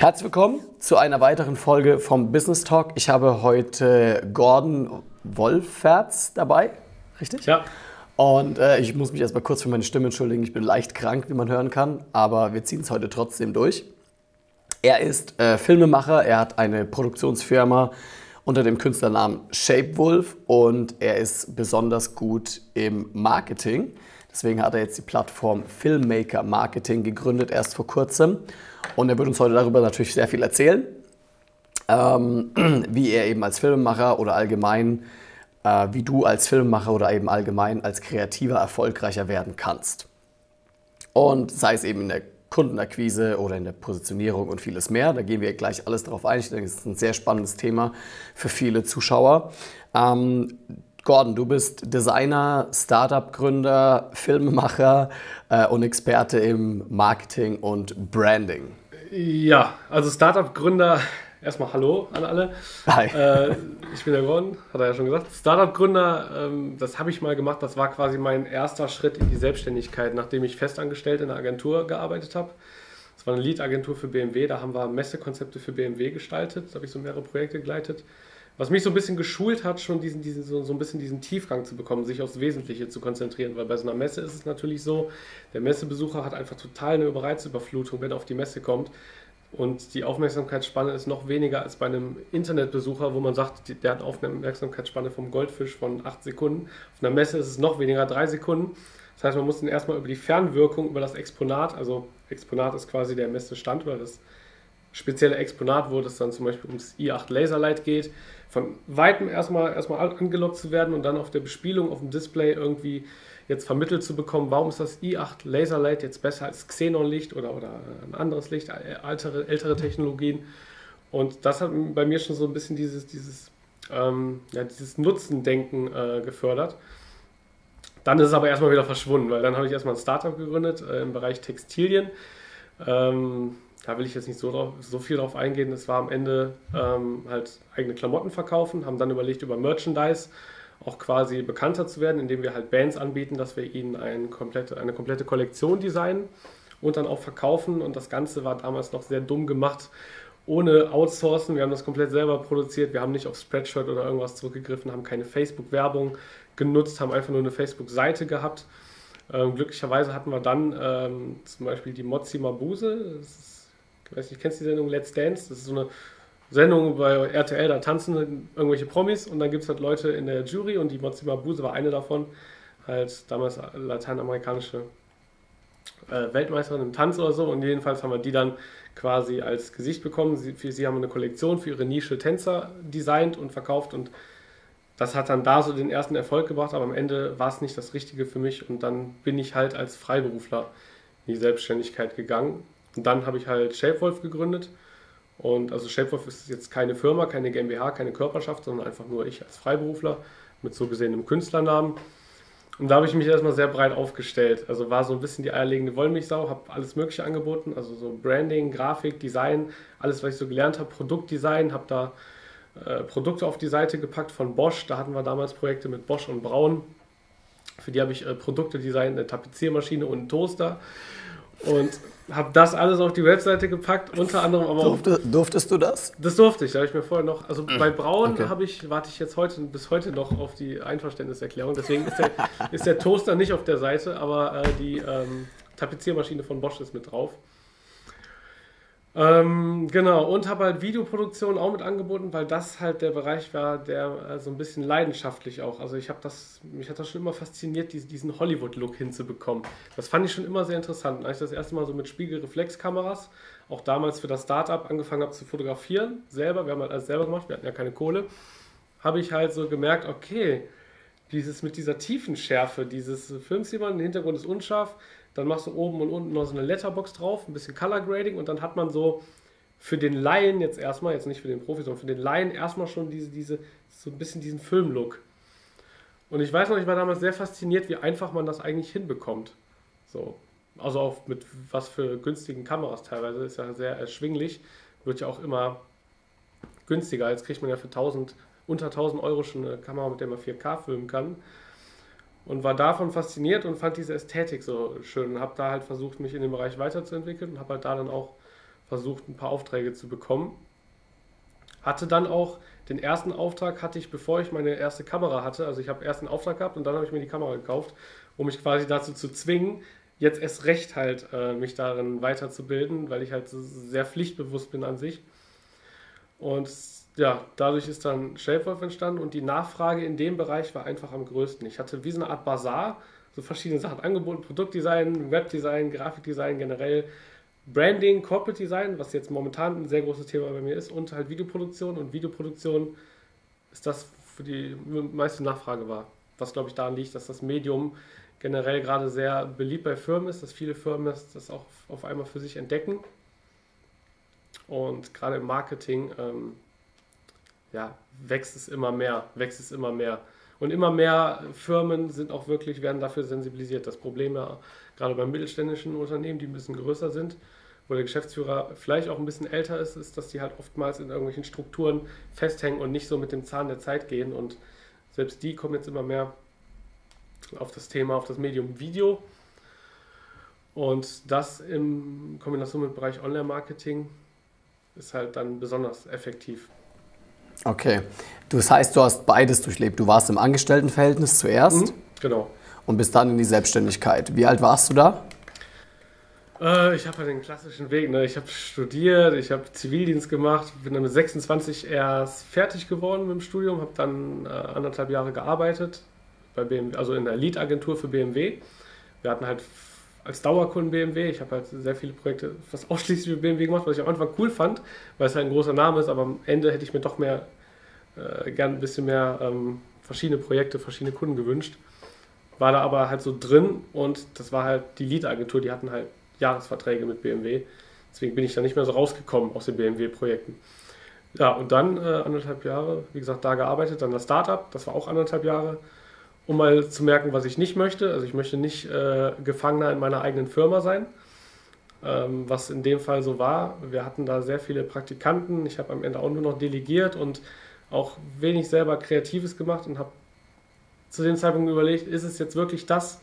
Herzlich willkommen zu einer weiteren Folge vom Business Talk. Ich habe heute Gordon Wolferts dabei, richtig? Ja. Und äh, ich muss mich erstmal kurz für meine Stimme entschuldigen. Ich bin leicht krank, wie man hören kann, aber wir ziehen es heute trotzdem durch. Er ist äh, Filmemacher, er hat eine Produktionsfirma unter dem Künstlernamen Shapewolf und er ist besonders gut im Marketing. Deswegen hat er jetzt die Plattform Filmmaker Marketing gegründet, erst vor kurzem. Und er wird uns heute darüber natürlich sehr viel erzählen, ähm, wie er eben als Filmemacher oder allgemein, äh, wie du als Filmemacher oder eben allgemein als Kreativer erfolgreicher werden kannst. Und sei es eben in der Kundenakquise oder in der Positionierung und vieles mehr. Da gehen wir gleich alles drauf ein. Ich denke, es ist ein sehr spannendes Thema für viele Zuschauer. Ähm, Gordon, du bist Designer, Startup-Gründer, Filmemacher äh, und Experte im Marketing und Branding. Ja, also Startup-Gründer, erstmal Hallo an alle. Hi. Äh, ich bin der Gordon, hat er ja schon gesagt. Startup-Gründer, ähm, das habe ich mal gemacht, das war quasi mein erster Schritt in die Selbstständigkeit, nachdem ich festangestellt in einer Agentur gearbeitet habe. Das war eine Lead-Agentur für BMW, da haben wir Messekonzepte für BMW gestaltet, da habe ich so mehrere Projekte geleitet was mich so ein bisschen geschult hat, schon diesen, diesen, so, so ein bisschen diesen Tiefgang zu bekommen, sich aufs Wesentliche zu konzentrieren. Weil bei so einer Messe ist es natürlich so, der Messebesucher hat einfach total eine Reizüberflutung, wenn er auf die Messe kommt. Und die Aufmerksamkeitsspanne ist noch weniger als bei einem Internetbesucher, wo man sagt, der hat Aufmerksamkeitsspanne vom Goldfisch von 8 Sekunden. Auf einer Messe ist es noch weniger, 3 Sekunden. Das heißt, man muss dann erstmal über die Fernwirkung, über das Exponat, also Exponat ist quasi der Messestand oder das spezielle Exponat, wo es dann zum Beispiel ums i8 Laserlight geht, von weitem erstmal, erstmal angelockt zu werden und dann auf der Bespielung, auf dem Display irgendwie jetzt vermittelt zu bekommen, warum ist das i8 Laserlight jetzt besser als Xenon-Licht oder, oder ein anderes Licht, ältere, ältere Technologien. Und das hat bei mir schon so ein bisschen dieses, dieses, ähm, ja, dieses Nutzendenken äh, gefördert. Dann ist es aber erstmal wieder verschwunden, weil dann habe ich erstmal ein Startup gegründet äh, im Bereich Textilien. Ähm, da will ich jetzt nicht so, drauf, so viel drauf eingehen. Es war am Ende ähm, halt eigene Klamotten verkaufen, haben dann überlegt, über Merchandise auch quasi bekannter zu werden, indem wir halt Bands anbieten, dass wir ihnen ein komplette, eine komplette Kollektion designen und dann auch verkaufen. Und das Ganze war damals noch sehr dumm gemacht, ohne Outsourcen. Wir haben das komplett selber produziert. Wir haben nicht auf Spreadshirt oder irgendwas zurückgegriffen, haben keine Facebook-Werbung genutzt, haben einfach nur eine Facebook-Seite gehabt. Ähm, glücklicherweise hatten wir dann ähm, zum Beispiel die Mozzi Mabuse. Das ist weiß nicht, kennst du die Sendung Let's Dance? Das ist so eine Sendung bei RTL, da tanzen irgendwelche Promis und dann gibt es halt Leute in der Jury und die Mozima Buse war eine davon, halt damals lateinamerikanische äh, Weltmeisterin im Tanz oder so und jedenfalls haben wir die dann quasi als Gesicht bekommen. Sie, für, sie haben eine Kollektion für ihre Nische Tänzer designt und verkauft und das hat dann da so den ersten Erfolg gebracht, aber am Ende war es nicht das Richtige für mich und dann bin ich halt als Freiberufler in die Selbstständigkeit gegangen und dann habe ich halt Shapewolf gegründet. Und also Shapewolf ist jetzt keine Firma, keine GmbH, keine Körperschaft, sondern einfach nur ich als Freiberufler mit so gesehen einem Künstlernamen. Und da habe ich mich erstmal sehr breit aufgestellt. Also war so ein bisschen die eierlegende Wollmilchsau, habe alles Mögliche angeboten, also so Branding, Grafik, Design, alles, was ich so gelernt habe, Produktdesign, habe da äh, Produkte auf die Seite gepackt von Bosch. Da hatten wir damals Projekte mit Bosch und Braun. Für die habe ich äh, Produkte designt, eine Tapeziermaschine und einen Toaster. Und habe das alles auf die Webseite gepackt, unter anderem aber Durfte, auch, Durftest du das? Das durfte ich, da habe ich mir vorher noch, also bei Braun okay. habe ich, warte ich jetzt heute bis heute noch auf die Einverständniserklärung, deswegen ist der, ist der Toaster nicht auf der Seite, aber äh, die ähm, Tapeziermaschine von Bosch ist mit drauf. Ähm, genau, und habe halt Videoproduktion auch mit angeboten, weil das halt der Bereich war, der äh, so ein bisschen leidenschaftlich auch. Also ich habe das, mich hat das schon immer fasziniert, diesen, Hollywood-Look hinzubekommen. Das fand ich schon immer sehr interessant. Als ich das erste Mal so mit Spiegelreflexkameras, auch damals für das Startup angefangen habe zu fotografieren, selber, wir haben halt alles selber gemacht, wir hatten ja keine Kohle, habe ich halt so gemerkt, okay, dieses mit dieser tiefen Schärfe, dieses Films jemand, der Hintergrund ist unscharf, dann machst du oben und unten noch so eine Letterbox drauf, ein bisschen Color Grading und dann hat man so für den Laien jetzt erstmal, jetzt nicht für den Profi, sondern für den Laien erstmal schon diese, diese, so ein bisschen diesen Filmlook. Und ich weiß noch, ich war damals sehr fasziniert, wie einfach man das eigentlich hinbekommt. So. Also auch mit was für günstigen Kameras teilweise, ist ja sehr erschwinglich, wird ja auch immer günstiger. Jetzt kriegt man ja für 1000, unter 1000 Euro schon eine Kamera, mit der man 4K filmen kann und war davon fasziniert und fand diese Ästhetik so schön und habe da halt versucht, mich in dem Bereich weiterzuentwickeln und habe halt da dann auch versucht, ein paar Aufträge zu bekommen. Hatte dann auch den ersten Auftrag hatte ich, bevor ich meine erste Kamera hatte. Also ich habe erst einen Auftrag gehabt und dann habe ich mir die Kamera gekauft, um mich quasi dazu zu zwingen, jetzt erst recht halt äh, mich darin weiterzubilden, weil ich halt sehr pflichtbewusst bin an sich. Und ja, dadurch ist dann Shapewolf entstanden und die Nachfrage in dem Bereich war einfach am größten. Ich hatte wie so eine Art Bazar, so verschiedene Sachen angeboten, Produktdesign, Webdesign, Grafikdesign generell, Branding, Corporate Design, was jetzt momentan ein sehr großes Thema bei mir ist, und halt Videoproduktion. Und Videoproduktion ist das, für die meiste Nachfrage war. Was glaube ich daran liegt, dass das Medium generell gerade sehr beliebt bei Firmen ist, dass viele Firmen das, auch auf einmal für sich entdecken. Und gerade im Marketing ähm, ja, wächst es immer mehr, wächst es immer mehr. Und immer mehr Firmen sind auch wirklich, werden dafür sensibilisiert. Das Problem ja gerade bei mittelständischen Unternehmen, die ein bisschen größer sind, wo der Geschäftsführer vielleicht auch ein bisschen älter ist, ist, dass die halt oftmals in irgendwelchen Strukturen festhängen und nicht so mit dem Zahn der Zeit gehen. Und selbst die kommen jetzt immer mehr auf das Thema, auf das Medium Video. Und das in Kombination mit dem Bereich Online-Marketing ist halt dann besonders effektiv. Okay. Das heißt, du hast beides durchlebt. Du warst im Angestelltenverhältnis zuerst. Mhm, genau. Und bist dann in die Selbstständigkeit. Wie alt warst du da? Äh, ich habe halt den klassischen Weg. Ne? Ich habe studiert, ich habe Zivildienst gemacht, bin dann mit 26 erst fertig geworden mit dem Studium, habe dann äh, anderthalb Jahre gearbeitet, bei BMW, also in der Lead-Agentur für BMW. Wir hatten halt als Dauerkunden BMW. Ich habe halt sehr viele Projekte fast ausschließlich für BMW gemacht, was ich am Anfang cool fand, weil es halt ein großer Name ist, aber am Ende hätte ich mir doch mehr, äh, gern ein bisschen mehr ähm, verschiedene Projekte, verschiedene Kunden gewünscht. War da aber halt so drin und das war halt die Lead-Agentur, die hatten halt Jahresverträge mit BMW. Deswegen bin ich da nicht mehr so rausgekommen aus den BMW-Projekten. Ja, und dann äh, anderthalb Jahre, wie gesagt, da gearbeitet, dann das Startup, das war auch anderthalb Jahre um mal zu merken, was ich nicht möchte. Also ich möchte nicht äh, Gefangener in meiner eigenen Firma sein, ähm, was in dem Fall so war. Wir hatten da sehr viele Praktikanten. Ich habe am Ende auch nur noch delegiert und auch wenig selber Kreatives gemacht und habe zu dem Zeitpunkt überlegt, ist es jetzt wirklich das,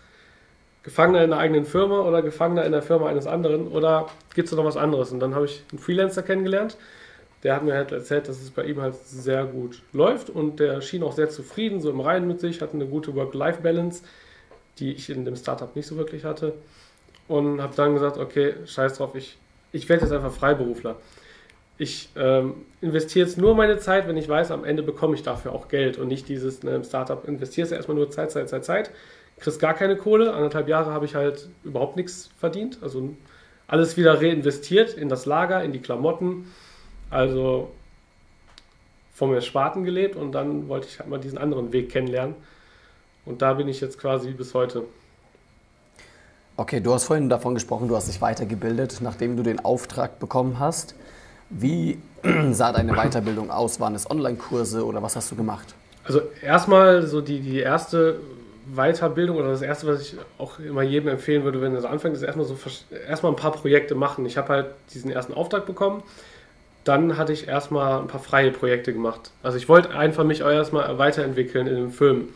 Gefangener in der eigenen Firma oder Gefangener in der Firma eines anderen oder gibt es noch was anderes? Und dann habe ich einen Freelancer kennengelernt, der hat mir halt erzählt, dass es bei ihm halt sehr gut läuft und der schien auch sehr zufrieden, so im Reinen mit sich, hatte eine gute Work-Life-Balance, die ich in dem Startup nicht so wirklich hatte. Und habe dann gesagt, okay, scheiß drauf, ich, ich werde jetzt einfach Freiberufler. Ich ähm, investiere jetzt nur meine Zeit, wenn ich weiß, am Ende bekomme ich dafür auch Geld und nicht dieses, ne, Startup investierst du erstmal nur Zeit, Zeit, Zeit, Zeit, kriegst gar keine Kohle. Anderthalb Jahre habe ich halt überhaupt nichts verdient. Also alles wieder reinvestiert in das Lager, in die Klamotten, also vom Ersparten gelebt und dann wollte ich halt mal diesen anderen Weg kennenlernen. Und da bin ich jetzt quasi bis heute. Okay, du hast vorhin davon gesprochen, du hast dich weitergebildet, nachdem du den Auftrag bekommen hast. Wie sah deine Weiterbildung aus? Waren es Online-Kurse oder was hast du gemacht? Also erstmal so die, die erste Weiterbildung oder das erste, was ich auch immer jedem empfehlen würde, wenn er so anfängt, ist erstmal so erstmal ein paar Projekte machen. Ich habe halt diesen ersten Auftrag bekommen dann hatte ich erstmal ein paar freie Projekte gemacht. Also ich wollte einfach mich erstmal weiterentwickeln in dem Film.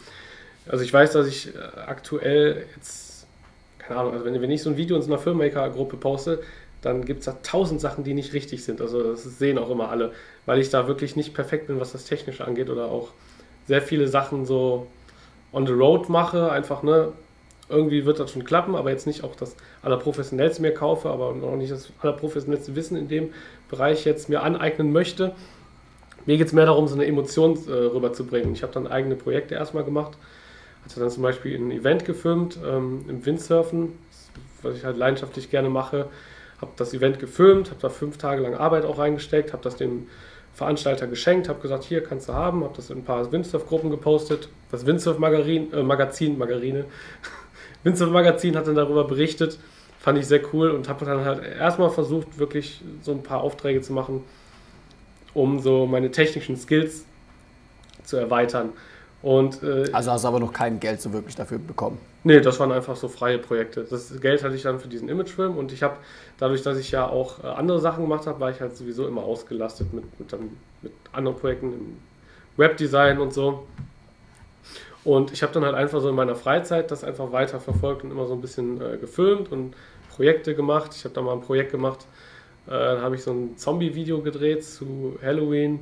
Also ich weiß, dass ich äh, aktuell jetzt, keine Ahnung, also wenn, wenn ich so ein Video in so einer Filmmaker-Gruppe poste, dann gibt es da tausend Sachen, die nicht richtig sind. Also das sehen auch immer alle, weil ich da wirklich nicht perfekt bin, was das Technische angeht oder auch sehr viele Sachen so on the road mache, einfach, ne, irgendwie wird das schon klappen, aber jetzt nicht auch das allerprofessionellste mir kaufe, aber auch nicht das allerprofessionellste Wissen in dem Bereich jetzt mir aneignen möchte. Mir geht es mehr darum, so eine Emotion äh, rüberzubringen. Ich habe dann eigene Projekte erstmal gemacht. Hatte dann zum Beispiel ein Event gefilmt ähm, im Windsurfen, was ich halt leidenschaftlich gerne mache. Habe das Event gefilmt, habe da fünf Tage lang Arbeit auch reingesteckt, habe das dem Veranstalter geschenkt, habe gesagt, hier kannst du haben, habe das in ein paar Windsurf-Gruppen gepostet. Das Windsurf-Magazin, äh, Magazin, Margarine, Windsurf Magazin hat dann darüber berichtet. Fand ich sehr cool und habe dann halt erstmal versucht, wirklich so ein paar Aufträge zu machen, um so meine technischen Skills zu erweitern. Und, äh, also hast du aber noch kein Geld so wirklich dafür bekommen? Nee, das waren einfach so freie Projekte. Das Geld hatte ich dann für diesen Imagefilm und ich habe, dadurch, dass ich ja auch äh, andere Sachen gemacht habe, war ich halt sowieso immer ausgelastet mit, mit, mit anderen Projekten im Webdesign und so. Und ich habe dann halt einfach so in meiner Freizeit das einfach weiter verfolgt und immer so ein bisschen äh, gefilmt und Projekte gemacht. Ich habe da mal ein Projekt gemacht, Äh, dann habe ich so ein Zombie-Video gedreht zu Halloween.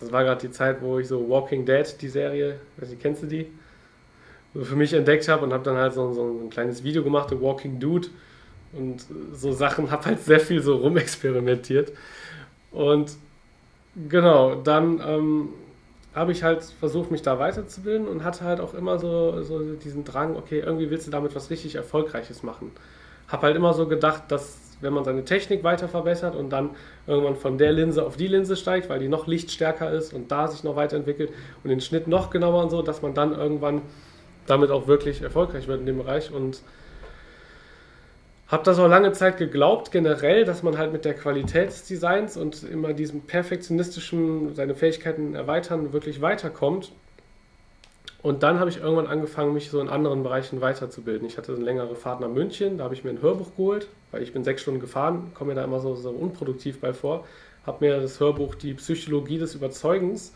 Das war gerade die Zeit, wo ich so Walking Dead, die Serie, weiß nicht, kennst du die? So für mich entdeckt habe und habe dann halt so, so, ein kleines Video gemacht, The Walking Dude. Und so Sachen, habe halt sehr viel so rumexperimentiert. Und genau, dann ähm, habe ich halt versucht, mich da weiterzubilden und hatte halt auch immer so, so diesen Drang, okay, irgendwie willst du damit was richtig Erfolgreiches machen. Habe halt immer so gedacht, dass wenn man seine Technik weiter verbessert und dann irgendwann von der Linse auf die Linse steigt, weil die noch lichtstärker ist und da sich noch weiterentwickelt und den Schnitt noch genauer und so, dass man dann irgendwann damit auch wirklich erfolgreich wird in dem Bereich und habe das auch lange Zeit geglaubt, generell, dass man halt mit der Qualität des Designs und immer diesem perfektionistischen, seine Fähigkeiten erweitern, wirklich weiterkommt. Und dann habe ich irgendwann angefangen, mich so in anderen Bereichen weiterzubilden. Ich hatte eine längere Fahrt nach München, da habe ich mir ein Hörbuch geholt, weil ich bin sechs Stunden gefahren, komme mir da immer so, so unproduktiv bei vor. Habe mir das Hörbuch Die Psychologie des Überzeugens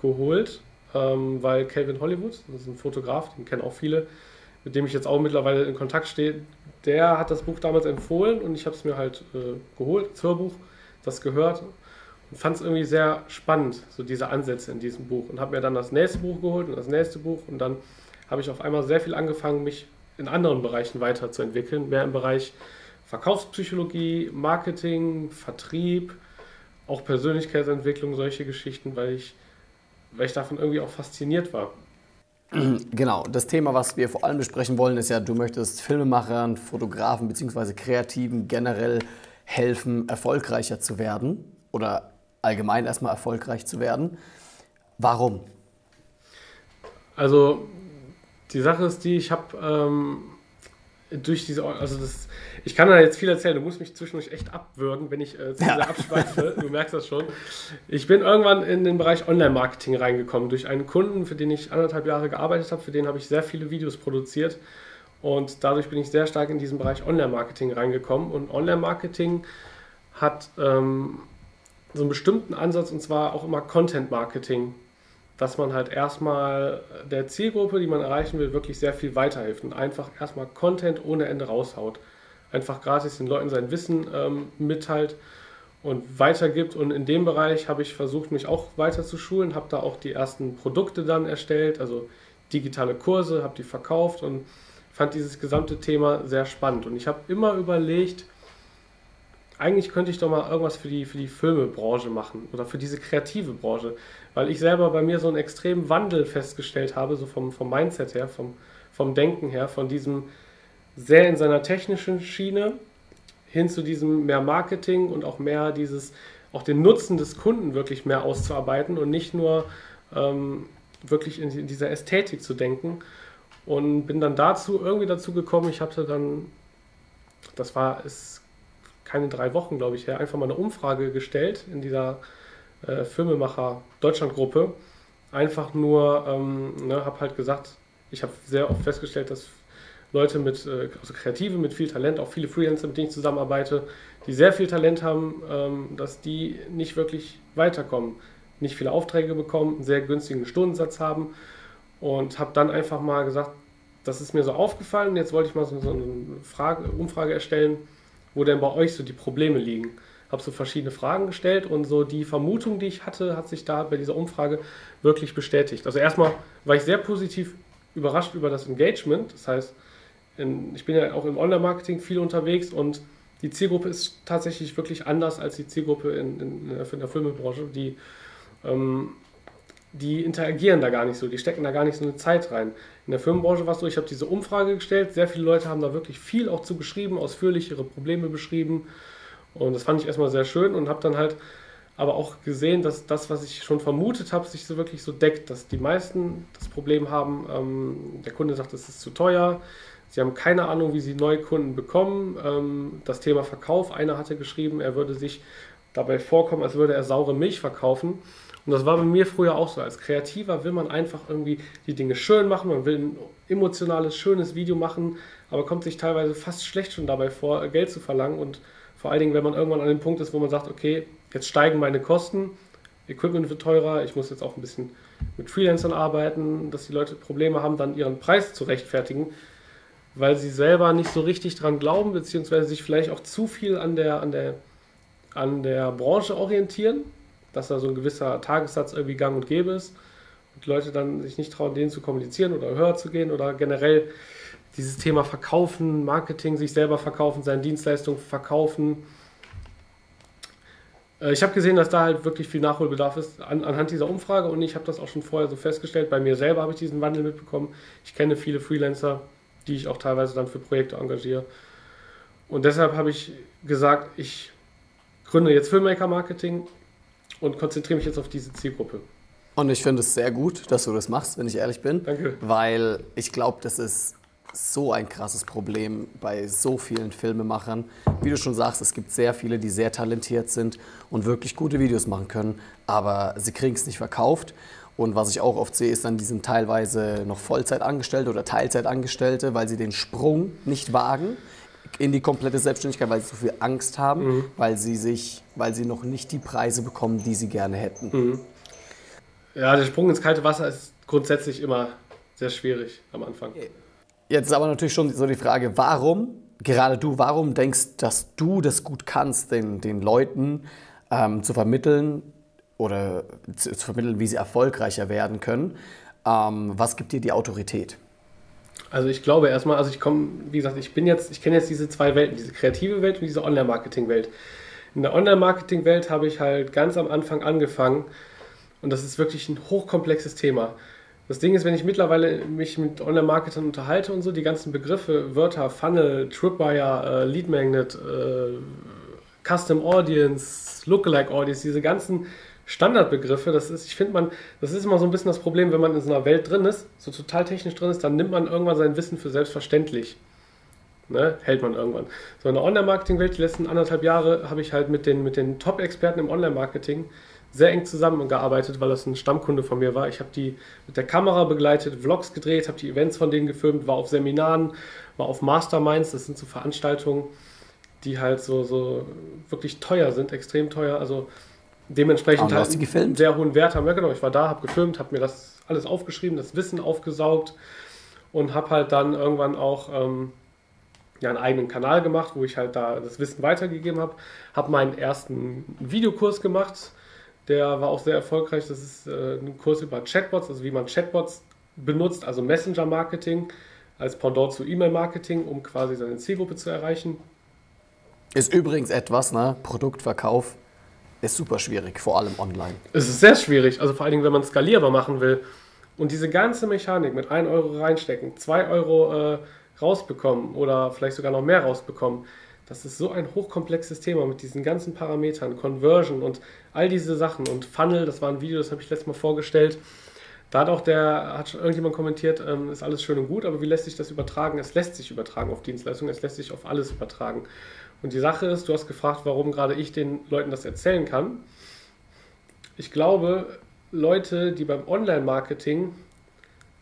geholt, ähm, weil Calvin Hollywood, das ist ein Fotograf, den kennen auch viele, mit dem ich jetzt auch mittlerweile in Kontakt stehe, der hat das Buch damals empfohlen und ich habe es mir halt äh, geholt, das Hörbuch, das gehört und fand es irgendwie sehr spannend, so diese Ansätze in diesem Buch und habe mir dann das nächste Buch geholt und das nächste Buch und dann habe ich auf einmal sehr viel angefangen, mich in anderen Bereichen weiterzuentwickeln, mehr im Bereich Verkaufspsychologie, Marketing, Vertrieb, auch Persönlichkeitsentwicklung, solche Geschichten, weil ich, weil ich davon irgendwie auch fasziniert war. Genau, das Thema, was wir vor allem besprechen wollen, ist ja, du möchtest Filmemachern, Fotografen bzw. Kreativen generell helfen, erfolgreicher zu werden oder allgemein erstmal erfolgreich zu werden. Warum? Also die Sache ist die, ich habe ähm, durch diese, also das, ich kann da jetzt viel erzählen, du musst mich zwischendurch echt abwürgen, wenn ich äh, zu ja. abschweife, du merkst das schon. Ich bin irgendwann in den Bereich Online-Marketing reingekommen, durch einen Kunden, für den ich anderthalb Jahre gearbeitet habe, für den habe ich sehr viele Videos produziert und dadurch bin ich sehr stark in diesen Bereich Online-Marketing reingekommen und Online-Marketing hat ähm, so einen bestimmten Ansatz und zwar auch immer Content-Marketing dass man halt erstmal der Zielgruppe, die man erreichen will, wirklich sehr viel weiterhilft und einfach erstmal Content ohne Ende raushaut. Einfach gratis den Leuten sein Wissen ähm, mitteilt und weitergibt. Und in dem Bereich habe ich versucht, mich auch weiter zu schulen, habe da auch die ersten Produkte dann erstellt, also digitale Kurse, habe die verkauft und fand dieses gesamte Thema sehr spannend. Und ich habe immer überlegt, eigentlich könnte ich doch mal irgendwas für die, für die Filmebranche machen oder für diese kreative Branche, weil ich selber bei mir so einen extremen Wandel festgestellt habe, so vom, vom Mindset her, vom, vom Denken her, von diesem sehr in seiner technischen Schiene hin zu diesem mehr Marketing und auch mehr dieses, auch den Nutzen des Kunden wirklich mehr auszuarbeiten und nicht nur ähm, wirklich in, dieser Ästhetik zu denken. Und bin dann dazu irgendwie dazu gekommen, ich hatte dann, das war, ist keine drei Wochen, glaube ich, her, einfach mal eine Umfrage gestellt in dieser äh, Filmemacher Deutschlandgruppe. Einfach nur, ähm, ne, habe halt gesagt, ich habe sehr oft festgestellt, dass Leute mit, äh, also Kreative mit viel Talent, auch viele Freelancer, mit denen ich zusammenarbeite, die sehr viel Talent haben, ähm, dass die nicht wirklich weiterkommen, nicht viele Aufträge bekommen, einen sehr günstigen Stundensatz haben. Und habe dann einfach mal gesagt, das ist mir so aufgefallen, jetzt wollte ich mal so, so eine Frage, Umfrage erstellen, wo denn bei euch so die Probleme liegen. Habe so verschiedene Fragen gestellt und so die Vermutung, die ich hatte, hat sich da bei dieser Umfrage wirklich bestätigt. Also erstmal war ich sehr positiv überrascht über das Engagement. Das heißt, in, ich bin ja auch im Online-Marketing viel unterwegs und die Zielgruppe ist tatsächlich wirklich anders als die Zielgruppe in, in, in der Filmebranche. Die, ähm, die interagieren da gar nicht so, die stecken da gar nicht so eine Zeit rein. In der Firmenbranche war es so, ich habe diese Umfrage gestellt, sehr viele Leute haben da wirklich viel auch zu geschrieben, ausführlich ihre Probleme beschrieben und das fand ich erstmal sehr schön und habe dann halt aber auch gesehen, dass das, was ich schon vermutet habe, sich so wirklich so deckt, dass die meisten das Problem haben, ähm, der Kunde sagt, es ist zu teuer, sie haben keine Ahnung, wie sie neue Kunden bekommen, ähm, das Thema Verkauf, einer hatte geschrieben, er würde sich dabei vorkommen, als würde er saure Milch verkaufen und das war bei mir früher auch so. Als Kreativer will man einfach irgendwie die Dinge schön machen, man will ein emotionales, schönes Video machen, aber kommt sich teilweise fast schlecht schon dabei vor, Geld zu verlangen. Und vor allen Dingen, wenn man irgendwann an dem Punkt ist, wo man sagt, okay, jetzt steigen meine Kosten, Equipment wird teurer, ich muss jetzt auch ein bisschen mit Freelancern arbeiten, dass die Leute Probleme haben, dann ihren Preis zu rechtfertigen, weil sie selber nicht so richtig dran glauben, beziehungsweise sich vielleicht auch zu viel an der, an der an der Branche orientieren, dass da so ein gewisser Tagessatz irgendwie gang und gäbe ist und Leute dann sich nicht trauen, denen zu kommunizieren oder höher zu gehen oder generell dieses Thema Verkaufen, Marketing, sich selber verkaufen, seine Dienstleistungen verkaufen. Äh, ich habe gesehen, dass da halt wirklich viel Nachholbedarf ist an, anhand dieser Umfrage und ich habe das auch schon vorher so festgestellt. Bei mir selber habe ich diesen Wandel mitbekommen. Ich kenne viele Freelancer, die ich auch teilweise dann für Projekte engagiere. Und deshalb habe ich gesagt, ich gründe jetzt Filmmaker Marketing und konzentriere mich jetzt auf diese Zielgruppe. Und ich finde es sehr gut, dass du das machst, wenn ich ehrlich bin. Danke. Weil ich glaube, das ist so ein krasses Problem bei so vielen Filmemachern. Wie du schon sagst, es gibt sehr viele, die sehr talentiert sind und wirklich gute Videos machen können, aber sie kriegen es nicht verkauft. Und was ich auch oft sehe, ist dann, die sind teilweise noch Vollzeitangestellte oder Teilzeitangestellte, weil sie den Sprung nicht wagen in die komplette Selbstständigkeit, weil sie so viel Angst haben, mhm. weil sie sich, weil sie noch nicht die Preise bekommen, die sie gerne hätten. Mhm. Ja, der Sprung ins kalte Wasser ist grundsätzlich immer sehr schwierig am Anfang. Jetzt ist aber natürlich schon so die Frage, warum, gerade du, warum denkst, dass du das gut kannst, den, den Leuten ähm, zu vermitteln oder zu, zu, vermitteln, wie sie erfolgreicher werden können? Ähm, was gibt dir die Autorität? Also ich glaube erstmal, also ich komme, wie gesagt, ich bin jetzt, ich kenne jetzt diese zwei Welten, diese kreative Welt und diese Online-Marketing-Welt. In der Online-Marketing-Welt habe ich halt ganz am Anfang angefangen und das ist wirklich ein hochkomplexes Thema. Das Ding ist, wenn ich mittlerweile mich mit Online-Marketern unterhalte und so, die ganzen Begriffe, Wörter, Funnel, Tripwire, äh, Lead Magnet, äh, Custom Audience, Lookalike Audience, diese ganzen Standardbegriffe, das ist, ich finde man, das ist immer so ein bisschen das Problem, wenn man in so einer Welt drin ist, so total technisch drin ist, dann nimmt man irgendwann sein Wissen für selbstverständlich. Ne, hält man irgendwann. So in der Online-Marketing-Welt, die letzten anderthalb Jahre, habe ich halt mit den, mit den Top-Experten im Online-Marketing sehr eng zusammengearbeitet, weil das ein Stammkunde von mir war. Ich habe die mit der Kamera begleitet, Vlogs gedreht, habe die Events von denen gefilmt, war auf Seminaren, war auf Masterminds, das sind so Veranstaltungen, die halt so, so wirklich teuer sind, extrem teuer, also dementsprechend halt einen sehr hohen Wert haben. Ja genau, ich war da, habe gefilmt, habe mir das alles aufgeschrieben, das Wissen aufgesaugt und habe halt dann irgendwann auch ähm, ja, einen eigenen Kanal gemacht, wo ich halt da das Wissen weitergegeben habe, habe meinen ersten Videokurs gemacht, der war auch sehr erfolgreich. Das ist äh, ein Kurs über Chatbots, also wie man Chatbots benutzt, also Messenger-Marketing als Pendant zu E-Mail-Marketing, um quasi seine Zielgruppe zu erreichen. Ist übrigens etwas, ne? Produktverkauf ist super schwierig, vor allem online. Es ist sehr schwierig, also vor allen Dingen, wenn man skalierbar machen will. Und diese ganze Mechanik mit 1 Euro reinstecken, 2 Euro äh, rausbekommen oder vielleicht sogar noch mehr rausbekommen, das ist so ein hochkomplexes Thema mit diesen ganzen Parametern, Conversion und all diese Sachen und Funnel, das war ein Video, das habe ich letztes Mal vorgestellt. Da hat auch der, hat irgendjemand kommentiert, ähm, ist alles schön und gut, aber wie lässt sich das übertragen? Es lässt sich übertragen auf Dienstleistungen, es lässt sich auf alles übertragen. Und die Sache ist, du hast gefragt, warum gerade ich den Leuten das erzählen kann. Ich glaube, Leute, die beim Online-Marketing,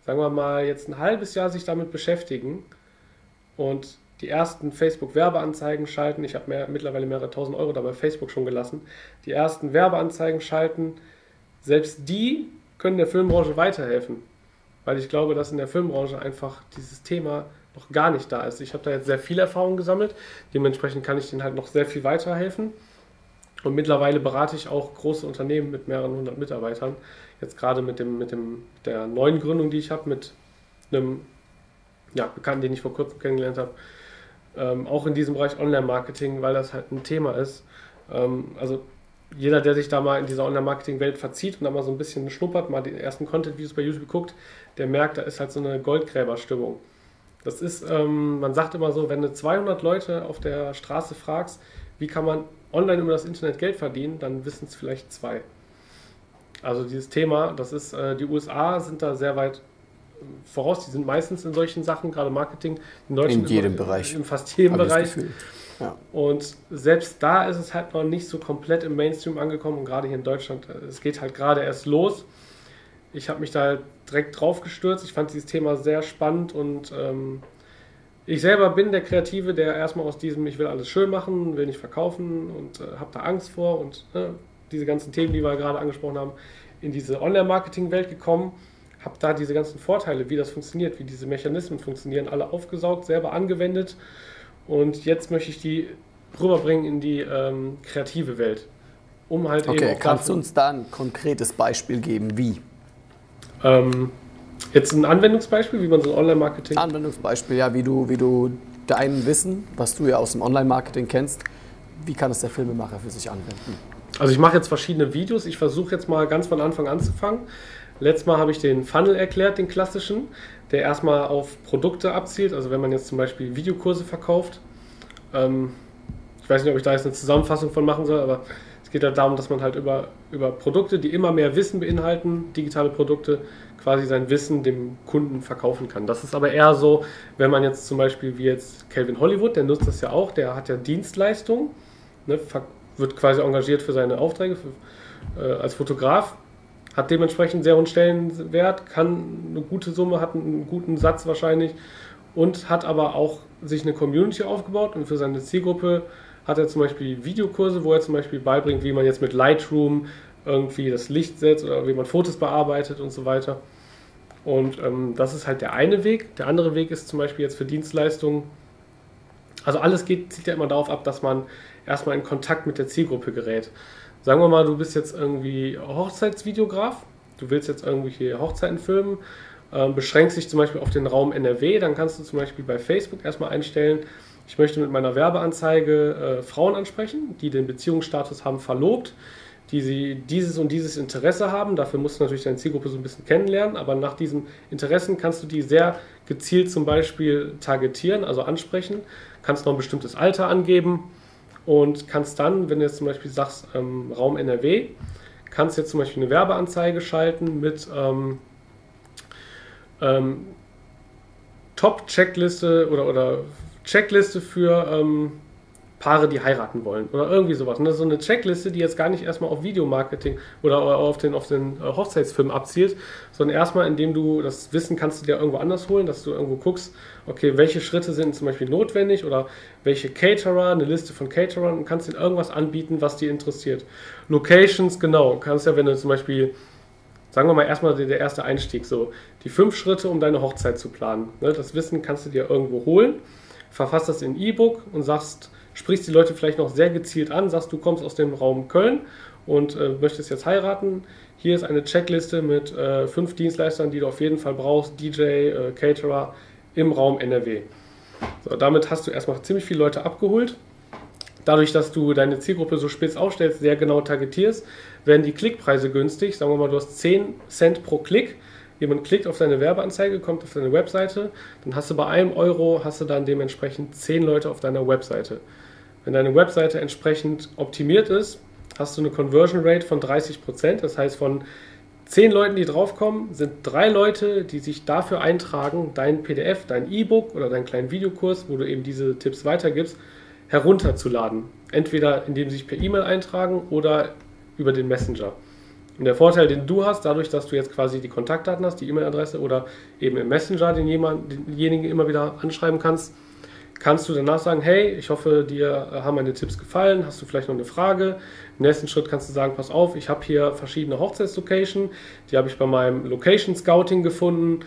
sagen wir mal, jetzt ein halbes Jahr sich damit beschäftigen und die ersten Facebook-Werbeanzeigen schalten. Ich habe mehr, mittlerweile mehrere tausend Euro da bei Facebook schon gelassen. Die ersten Werbeanzeigen schalten. Selbst die können der Filmbranche weiterhelfen. Weil ich glaube, dass in der Filmbranche einfach dieses Thema noch gar nicht da ist. Ich habe da jetzt sehr viel Erfahrung gesammelt. Dementsprechend kann ich denen halt noch sehr viel weiterhelfen. Und mittlerweile berate ich auch große Unternehmen mit mehreren hundert Mitarbeitern. Jetzt gerade mit, dem, mit dem, der neuen Gründung, die ich habe, mit einem ja, Bekannten, den ich vor kurzem kennengelernt habe, ähm, auch in diesem Bereich Online-Marketing, weil das halt ein Thema ist. Ähm, also jeder, der sich da mal in dieser Online-Marketing-Welt verzieht und da mal so ein bisschen schnuppert, mal die ersten Content-Videos bei YouTube guckt, der merkt, da ist halt so eine Goldgräberstimmung. Das ist, ähm, man sagt immer so, wenn du 200 Leute auf der Straße fragst, wie kann man online über das Internet Geld verdienen, dann wissen es vielleicht zwei. Also dieses Thema, das ist, äh, die USA sind da sehr weit voraus. Die sind meistens in solchen Sachen, gerade Marketing, in Deutschland. In jedem immer, Bereich. In fast jedem Bereich. Ja. Und selbst da ist es halt noch nicht so komplett im Mainstream angekommen und gerade hier in Deutschland, es geht halt gerade erst los. Ich habe mich da halt direkt drauf gestürzt. Ich fand dieses Thema sehr spannend und ähm, ich selber bin der Kreative, der erstmal aus diesem, ich will alles schön machen, will nicht verkaufen und äh, habe da Angst vor und äh, diese ganzen Themen, die wir gerade angesprochen haben, in diese Online-Marketing-Welt gekommen habe da diese ganzen Vorteile, wie das funktioniert, wie diese Mechanismen funktionieren, alle aufgesaugt, selber angewendet. Und jetzt möchte ich die rüberbringen in die ähm, kreative Welt. Um halt okay, eben kannst du uns da ein konkretes Beispiel geben, wie? Ähm, jetzt ein Anwendungsbeispiel, wie man so Online-Marketing. Anwendungsbeispiel, ja, wie du, wie du dein Wissen, was du ja aus dem Online-Marketing kennst, wie kann es der Filmemacher für sich anwenden? Also ich mache jetzt verschiedene Videos. Ich versuche jetzt mal ganz von Anfang anzufangen. Letztes Mal habe ich den Funnel erklärt, den klassischen, der erstmal auf Produkte abzielt. Also wenn man jetzt zum Beispiel Videokurse verkauft. Ähm, ich weiß nicht, ob ich da jetzt eine Zusammenfassung von machen soll, aber es geht ja darum, dass man halt über, über Produkte, die immer mehr Wissen beinhalten, digitale Produkte, quasi sein Wissen dem Kunden verkaufen kann. Das ist aber eher so, wenn man jetzt zum Beispiel wie jetzt Calvin Hollywood, der nutzt das ja auch, der hat ja Dienstleistungen, ne, wird quasi engagiert für seine Aufträge für, äh, als Fotograf, hat dementsprechend sehr hohen Stellenwert, kann eine gute Summe, hat einen guten Satz wahrscheinlich und hat aber auch sich eine Community aufgebaut und für seine Zielgruppe hat er zum Beispiel Videokurse, wo er zum Beispiel beibringt, wie man jetzt mit Lightroom irgendwie das Licht setzt oder wie man Fotos bearbeitet und so weiter. Und ähm, das ist halt der eine Weg. Der andere Weg ist zum Beispiel jetzt für Dienstleistungen. Also alles geht, zieht ja immer darauf ab, dass man erstmal in Kontakt mit der Zielgruppe gerät. Sagen wir mal, du bist jetzt irgendwie Hochzeitsvideograf, du willst jetzt irgendwelche Hochzeiten filmen, äh, beschränkst dich zum Beispiel auf den Raum NRW, dann kannst du zum Beispiel bei Facebook erstmal einstellen, ich möchte mit meiner Werbeanzeige äh, Frauen ansprechen, die den Beziehungsstatus haben verlobt die sie dieses und dieses Interesse haben. Dafür musst du natürlich deine Zielgruppe so ein bisschen kennenlernen, aber nach diesen Interessen kannst du die sehr gezielt zum Beispiel targetieren, also ansprechen, kannst noch ein bestimmtes Alter angeben und kannst dann, wenn du jetzt zum Beispiel sagst, ähm, Raum NRW, kannst jetzt zum Beispiel eine Werbeanzeige schalten mit ähm, ähm, Top-Checkliste oder, oder Checkliste für ähm, Paare, die heiraten wollen oder irgendwie sowas. Und das ist so eine Checkliste, die jetzt gar nicht erstmal auf Videomarketing oder auf den, auf den äh, Hochzeitsfilm abzielt, sondern erstmal, indem du das Wissen kannst du dir irgendwo anders holen, dass du irgendwo guckst, okay, welche Schritte sind zum Beispiel notwendig oder welche Caterer, eine Liste von Caterern und kannst ihnen irgendwas anbieten, was dir interessiert. Locations, genau, kannst ja, wenn du zum Beispiel sagen wir mal erstmal der erste Einstieg, so die fünf Schritte, um deine Hochzeit zu planen. Ne, das Wissen kannst du dir irgendwo holen, verfasst das in E-Book und sagst, sprichst die Leute vielleicht noch sehr gezielt an, sagst, du kommst aus dem Raum Köln und äh, möchtest jetzt heiraten. Hier ist eine Checkliste mit äh, fünf Dienstleistern, die du auf jeden Fall brauchst, DJ, äh, Caterer im Raum NRW. So, damit hast du erstmal ziemlich viele Leute abgeholt. Dadurch, dass du deine Zielgruppe so spitz aufstellst, sehr genau targetierst, werden die Klickpreise günstig. Sagen wir mal, du hast 10 Cent pro Klick jemand klickt auf deine Werbeanzeige, kommt auf deine Webseite, dann hast du bei einem Euro, hast du dann dementsprechend 10 Leute auf deiner Webseite. Wenn deine Webseite entsprechend optimiert ist, hast du eine Conversion Rate von 30%. Das heißt, von 10 Leuten, die draufkommen, sind drei Leute, die sich dafür eintragen, dein PDF, dein E-Book oder deinen kleinen Videokurs, wo du eben diese Tipps weitergibst, herunterzuladen. Entweder indem sie sich per E-Mail eintragen oder über den Messenger. Und der Vorteil, den du hast, dadurch, dass du jetzt quasi die Kontaktdaten hast, die E-Mail-Adresse oder eben im Messenger den jemand, denjenigen immer wieder anschreiben kannst, kannst du danach sagen, hey, ich hoffe, dir haben meine Tipps gefallen, hast du vielleicht noch eine Frage? Im nächsten Schritt kannst du sagen, pass auf, ich habe hier verschiedene Hochzeitslocations, die habe ich bei meinem Location Scouting gefunden,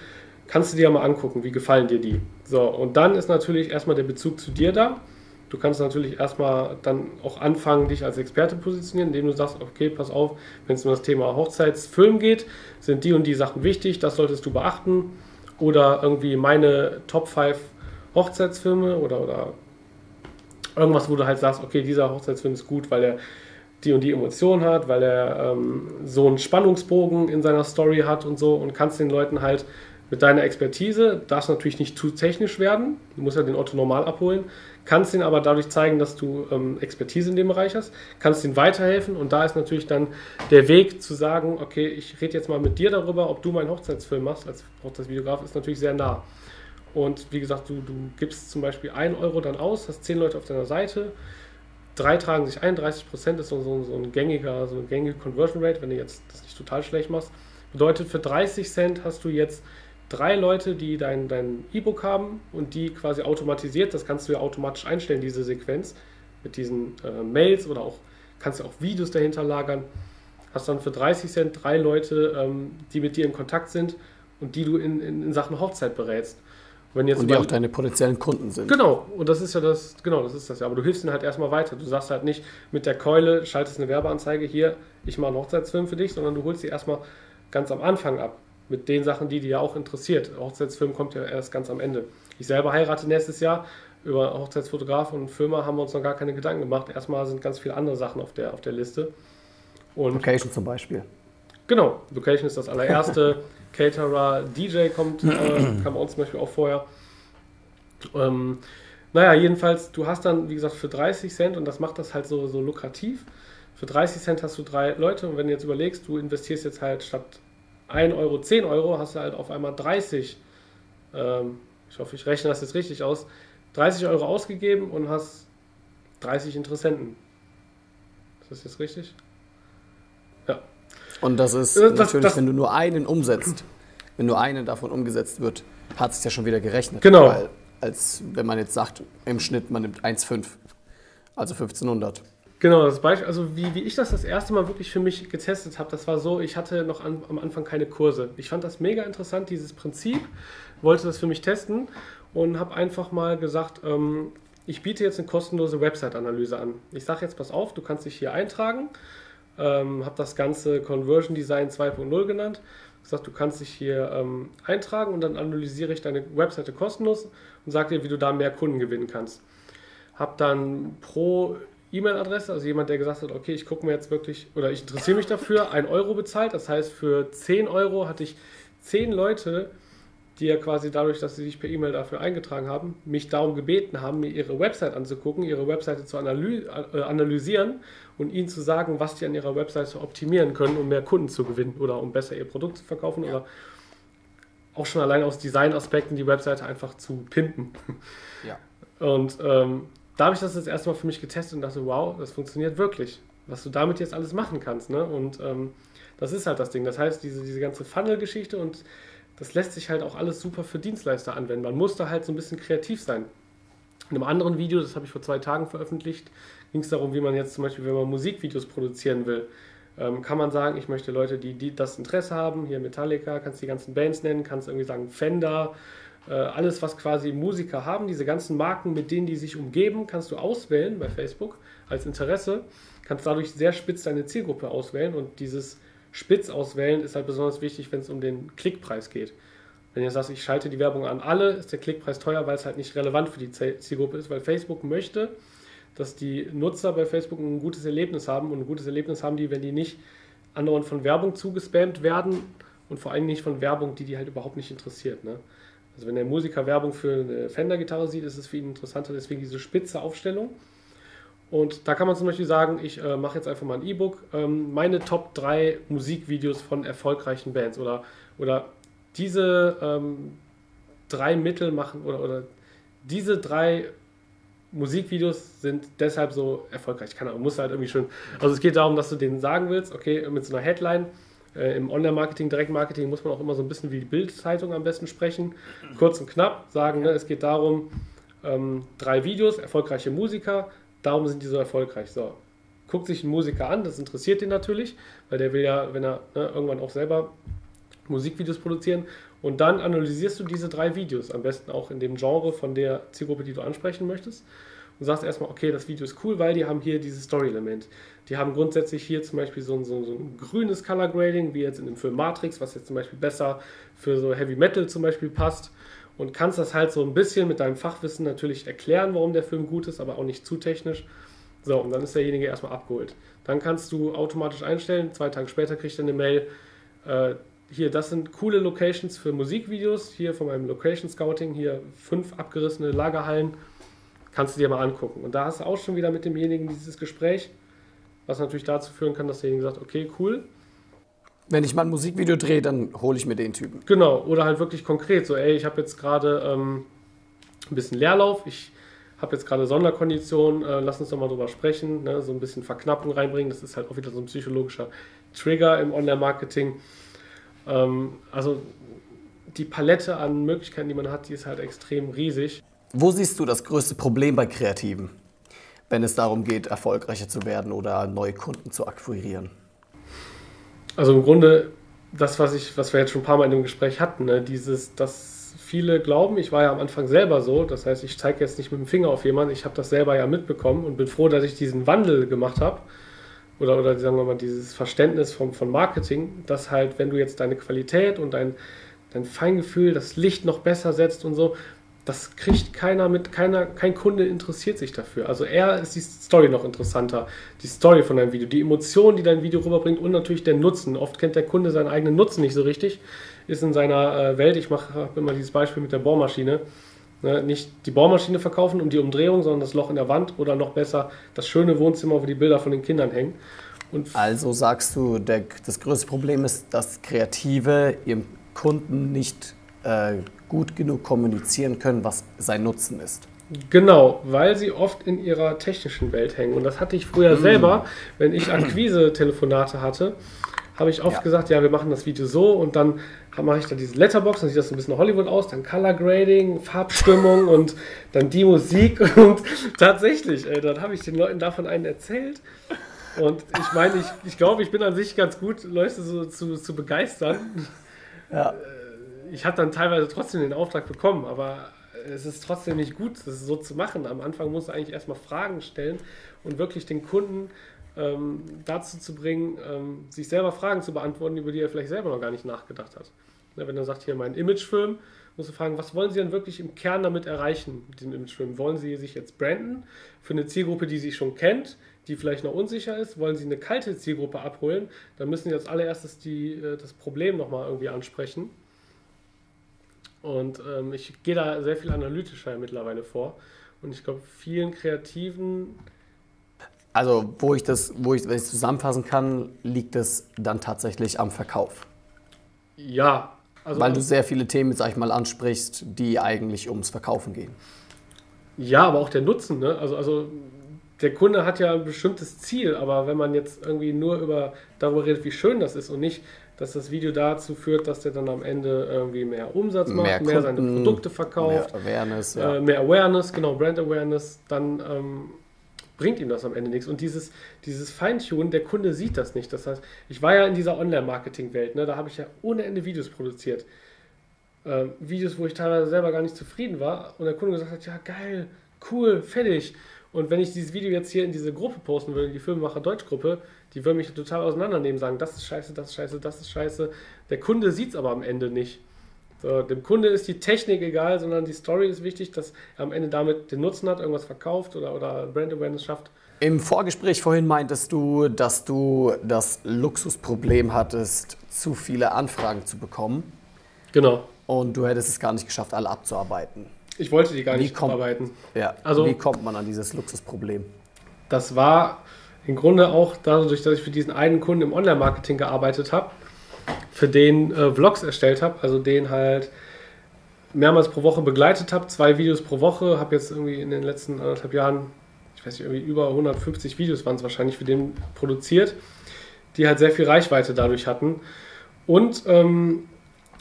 kannst du dir mal angucken, wie gefallen dir die? So, und dann ist natürlich erstmal der Bezug zu dir da Du kannst natürlich erstmal dann auch anfangen, dich als Experte positionieren, indem du sagst, okay, pass auf, wenn es um das Thema Hochzeitsfilm geht, sind die und die Sachen wichtig, das solltest du beachten. Oder irgendwie meine Top 5 Hochzeitsfilme oder, oder irgendwas, wo du halt sagst, okay, dieser Hochzeitsfilm ist gut, weil er die und die Emotion hat, weil er ähm, so einen Spannungsbogen in seiner Story hat und so und kannst den Leuten halt mit deiner Expertise, darfst natürlich nicht zu technisch werden, du musst ja den Otto normal abholen, kannst ihn aber dadurch zeigen, dass du ähm, Expertise in dem Bereich hast, kannst ihm weiterhelfen und da ist natürlich dann der Weg zu sagen, okay, ich rede jetzt mal mit dir darüber, ob du meinen Hochzeitsfilm machst als Hochzeitsvideograf, ist natürlich sehr nah. Und wie gesagt, du, du gibst zum Beispiel 1 Euro dann aus, hast 10 Leute auf deiner Seite, drei tragen sich ein, 30 Prozent ist so, so, so, ein gängiger, so eine gängige Conversion Rate, wenn du jetzt das nicht total schlecht machst. Bedeutet, für 30 Cent hast du jetzt drei Leute, die dein, dein E-Book haben und die quasi automatisiert, das kannst du ja automatisch einstellen, diese Sequenz mit diesen äh, Mails oder auch kannst du auch Videos dahinter lagern. Hast dann für 30 Cent drei Leute, ähm, die mit dir in Kontakt sind und die du in, in, in, Sachen Hochzeit berätst. Wenn jetzt und die auch deine potenziellen Kunden sind. Genau, und das ist ja das, genau, das ist das ja. Aber du hilfst ihnen halt erstmal weiter. Du sagst halt nicht mit der Keule, schaltest eine Werbeanzeige hier, ich mache einen Hochzeitsfilm für dich, sondern du holst sie erstmal ganz am Anfang ab. Mit den Sachen, die dir ja auch interessiert. Hochzeitsfilm kommt ja erst ganz am Ende. Ich selber heirate nächstes Jahr. Über Hochzeitsfotograf und Filmer haben wir uns noch gar keine Gedanken gemacht. Erstmal sind ganz viele andere Sachen auf der, auf der Liste. Und Location zum Beispiel. Genau, Location ist das allererste. Caterer, DJ kommt, äh, kam uns zum Beispiel auch vorher. Ähm, naja, jedenfalls, du hast dann, wie gesagt, für 30 Cent, und das macht das halt so, so lukrativ, für 30 Cent hast du drei Leute und wenn du jetzt überlegst, du investierst jetzt halt statt 1 Euro 10 Euro, hast du halt auf einmal 30, ähm, ich hoffe, ich rechne das jetzt richtig aus, 30 Euro ausgegeben und hast 30 Interessenten. Ist das jetzt richtig? Und das ist das, natürlich, das, wenn du nur einen umsetzt, wenn nur eine davon umgesetzt wird, hat es ja schon wieder gerechnet. Genau. Weil, als wenn man jetzt sagt, im Schnitt, man nimmt 1,5, also 1500. Genau, das Beispiel, also wie, wie ich das das erste Mal wirklich für mich getestet habe, das war so, ich hatte noch an, am Anfang keine Kurse. Ich fand das mega interessant, dieses Prinzip, wollte das für mich testen und habe einfach mal gesagt, ähm, ich biete jetzt eine kostenlose Website-Analyse an. Ich sage jetzt, pass auf, du kannst dich hier eintragen ähm, habe das Ganze Conversion Design 2.0 genannt. Gesagt, du kannst dich hier ähm, eintragen und dann analysiere ich deine Webseite kostenlos und sage dir, wie du da mehr Kunden gewinnen kannst. Habe dann pro E-Mail-Adresse, also jemand, der gesagt hat, okay, ich gucke mir jetzt wirklich oder ich interessiere mich dafür, 1 Euro bezahlt. Das heißt, für 10 Euro hatte ich 10 Leute, die ja quasi dadurch, dass sie sich per E-Mail dafür eingetragen haben, mich darum gebeten haben, mir ihre Website anzugucken, ihre Webseite zu äh, analysieren und ihnen zu sagen, was die an ihrer Webseite optimieren können, um mehr Kunden zu gewinnen oder um besser ihr Produkt zu verkaufen ja. oder auch schon allein aus Designaspekten die Webseite einfach zu pimpen. Ja. Und ähm, da habe ich das jetzt erstmal für mich getestet und dachte, wow, das funktioniert wirklich, was du damit jetzt alles machen kannst. Ne? Und ähm, das ist halt das Ding. Das heißt, diese, diese ganze Funnel-Geschichte und das lässt sich halt auch alles super für Dienstleister anwenden. Man muss da halt so ein bisschen kreativ sein. In einem anderen Video, das habe ich vor zwei Tagen veröffentlicht, ging es darum, wie man jetzt zum Beispiel, wenn man Musikvideos produzieren will, ähm, kann man sagen, ich möchte Leute, die, die das Interesse haben, hier Metallica, kannst die ganzen Bands nennen, kannst irgendwie sagen Fender, alles, was quasi Musiker haben, diese ganzen Marken, mit denen die sich umgeben, kannst du auswählen bei Facebook als Interesse, kannst dadurch sehr spitz deine Zielgruppe auswählen und dieses spitz auswählen ist halt besonders wichtig, wenn es um den Klickpreis geht. Wenn ihr sagt, ich schalte die Werbung an alle, ist der Klickpreis teuer, weil es halt nicht relevant für die Zielgruppe ist, weil Facebook möchte, dass die Nutzer bei Facebook ein gutes Erlebnis haben und ein gutes Erlebnis haben die, wenn die nicht andauernd von Werbung zugespammt werden und vor allem nicht von Werbung, die die halt überhaupt nicht interessiert. Ne? Also wenn der Musiker Werbung für eine Fender-Gitarre sieht, ist es für ihn interessanter, deswegen diese spitze Aufstellung. Und da kann man zum Beispiel sagen, ich äh, mache jetzt einfach mal ein E-Book, ähm, meine Top 3 Musikvideos von erfolgreichen Bands oder, oder diese ähm, drei Mittel machen oder, oder diese drei Musikvideos sind deshalb so erfolgreich. Ich kann, muss halt irgendwie schön. Also es geht darum, dass du denen sagen willst, okay, mit so einer Headline. Äh, Im Online-Marketing, Direktmarketing muss man auch immer so ein bisschen wie die Bildzeitung am besten sprechen. Kurz und knapp sagen, ne, es geht darum, ähm, drei Videos, erfolgreiche Musiker, darum sind die so erfolgreich. So, guckt sich ein Musiker an, das interessiert ihn natürlich, weil der will ja, wenn er ne, irgendwann auch selber Musikvideos produzieren. Und dann analysierst du diese drei Videos, am besten auch in dem Genre von der Zielgruppe, die du ansprechen möchtest. Und sagst erstmal, okay, das Video ist cool, weil die haben hier dieses Story-Element. Die haben grundsätzlich hier zum Beispiel so ein, so, so ein grünes Color Grading, wie jetzt in dem Film Matrix, was jetzt zum Beispiel besser für so Heavy Metal zum Beispiel passt. Und kannst das halt so ein bisschen mit deinem Fachwissen natürlich erklären, warum der Film gut ist, aber auch nicht zu technisch. So, und dann ist derjenige erstmal abgeholt. Dann kannst du automatisch einstellen, zwei Tage später kriegt er eine Mail, äh, hier, das sind coole Locations für Musikvideos. Hier von meinem Location Scouting, hier fünf abgerissene Lagerhallen. Kannst du dir mal angucken. Und da hast du auch schon wieder mit demjenigen dieses Gespräch, was natürlich dazu führen kann, dass derjenige sagt, okay, cool. Wenn ich mal ein Musikvideo drehe, dann hole ich mir den Typen. Genau, oder halt wirklich konkret, so, ey, ich habe jetzt gerade ähm, ein bisschen Leerlauf, ich habe jetzt gerade Sonderkonditionen, äh, lass uns doch mal drüber sprechen, ne? so ein bisschen Verknappung reinbringen, das ist halt auch wieder so ein psychologischer Trigger im Online-Marketing. Ähm, also die Palette an Möglichkeiten, die man hat, die ist halt extrem riesig. Wo siehst du das größte Problem bei Kreativen, wenn es darum geht, erfolgreicher zu werden oder neue Kunden zu akquirieren? Also im Grunde das, was, ich, was wir jetzt schon ein paar Mal in dem Gespräch hatten, ne? dieses, dass viele glauben, ich war ja am Anfang selber so, das heißt, ich zeige jetzt nicht mit dem Finger auf jemanden, ich habe das selber ja mitbekommen und bin froh, dass ich diesen Wandel gemacht habe oder, oder sagen wir mal dieses Verständnis vom, von Marketing, dass halt, wenn du jetzt deine Qualität und dein, dein Feingefühl, das Licht noch besser setzt und so, das kriegt keiner mit, keiner, kein Kunde interessiert sich dafür. Also eher ist die Story noch interessanter, die Story von deinem Video, die Emotion, die dein Video rüberbringt und natürlich der Nutzen. Oft kennt der Kunde seinen eigenen Nutzen nicht so richtig, ist in seiner äh, Welt, ich mache immer dieses Beispiel mit der Bohrmaschine, ne, nicht die Bohrmaschine verkaufen um die Umdrehung, sondern das Loch in der Wand oder noch besser das schöne Wohnzimmer, wo die Bilder von den Kindern hängen. Und also sagst du, der, das größte Problem ist, dass Kreative ihrem Kunden nicht äh, gut genug kommunizieren können, was sein Nutzen ist. Genau, weil sie oft in ihrer technischen Welt hängen. Und das hatte ich früher mm. selber, wenn ich Akquise-Telefonate hatte, habe ich oft ja. gesagt, ja, wir machen das Video so und dann mache ich da diese Letterbox, dann sieht das ein bisschen Hollywood aus, dann Color Grading, Farbstimmung und dann die Musik und tatsächlich, äh, dann habe ich den Leuten davon einen erzählt und ich meine, ich, ich glaube, ich bin an sich ganz gut, Leute so zu, zu begeistern. Ja. Ich habe dann teilweise trotzdem den Auftrag bekommen, aber es ist trotzdem nicht gut, das so zu machen. Am Anfang musst du eigentlich erstmal Fragen stellen und wirklich den Kunden ähm, dazu zu bringen, ähm, sich selber Fragen zu beantworten, über die er vielleicht selber noch gar nicht nachgedacht hat. Ja, wenn er sagt, hier mein Imagefilm, musst du fragen, was wollen Sie denn wirklich im Kern damit erreichen, mit dem Imagefilm? Wollen Sie sich jetzt branden für eine Zielgruppe, die Sie schon kennt, die vielleicht noch unsicher ist? Wollen Sie eine kalte Zielgruppe abholen? Dann müssen Sie als allererstes die, äh, das Problem nochmal irgendwie ansprechen und ähm, ich gehe da sehr viel analytischer mittlerweile vor. Und ich glaube, vielen Kreativen. Also, wo ich das, wo ich, wenn ich zusammenfassen kann, liegt es dann tatsächlich am Verkauf. Ja. Also Weil du sehr viele Themen, sag ich mal, ansprichst, die eigentlich ums Verkaufen gehen. Ja, aber auch der Nutzen, ne? Also, also der Kunde hat ja ein bestimmtes Ziel, aber wenn man jetzt irgendwie nur über darüber redet, wie schön das ist und nicht, dass das Video dazu führt, dass der dann am Ende irgendwie mehr Umsatz macht, mehr, mehr seine Produkte verkauft, mehr Awareness, ja. äh, mehr Awareness, genau, Brand Awareness, dann ähm, bringt ihm das am Ende nichts. Und dieses, dieses Feintunen, der Kunde sieht das nicht. Das heißt, ich war ja in dieser Online-Marketing-Welt, ne, da habe ich ja ohne Ende Videos produziert. Äh, Videos, wo ich teilweise selber gar nicht zufrieden war und der Kunde gesagt hat, ja geil, cool, fertig. Und wenn ich dieses Video jetzt hier in diese Gruppe posten würde, die Filmemacher Deutschgruppe, die würden mich total auseinandernehmen, sagen, das ist scheiße, das ist scheiße, das ist scheiße. Der Kunde sieht es aber am Ende nicht. So, dem Kunde ist die Technik egal, sondern die Story ist wichtig, dass er am Ende damit den Nutzen hat, irgendwas verkauft oder, oder Brand Awareness schafft. Im Vorgespräch vorhin meintest du, dass du das Luxusproblem hattest, zu viele Anfragen zu bekommen. Genau. Und du hättest es gar nicht geschafft, alle abzuarbeiten. Ich wollte die gar nicht kommt, abarbeiten. Ja, also, wie kommt man an dieses Luxusproblem? Das war im Grunde auch dadurch, dass ich für diesen einen Kunden im Online-Marketing gearbeitet habe, für den äh, Vlogs erstellt habe, also den halt mehrmals pro Woche begleitet habe, zwei Videos pro Woche, habe jetzt irgendwie in den letzten anderthalb Jahren, ich weiß nicht, irgendwie über 150 Videos waren es wahrscheinlich für den produziert, die halt sehr viel Reichweite dadurch hatten. Und ähm,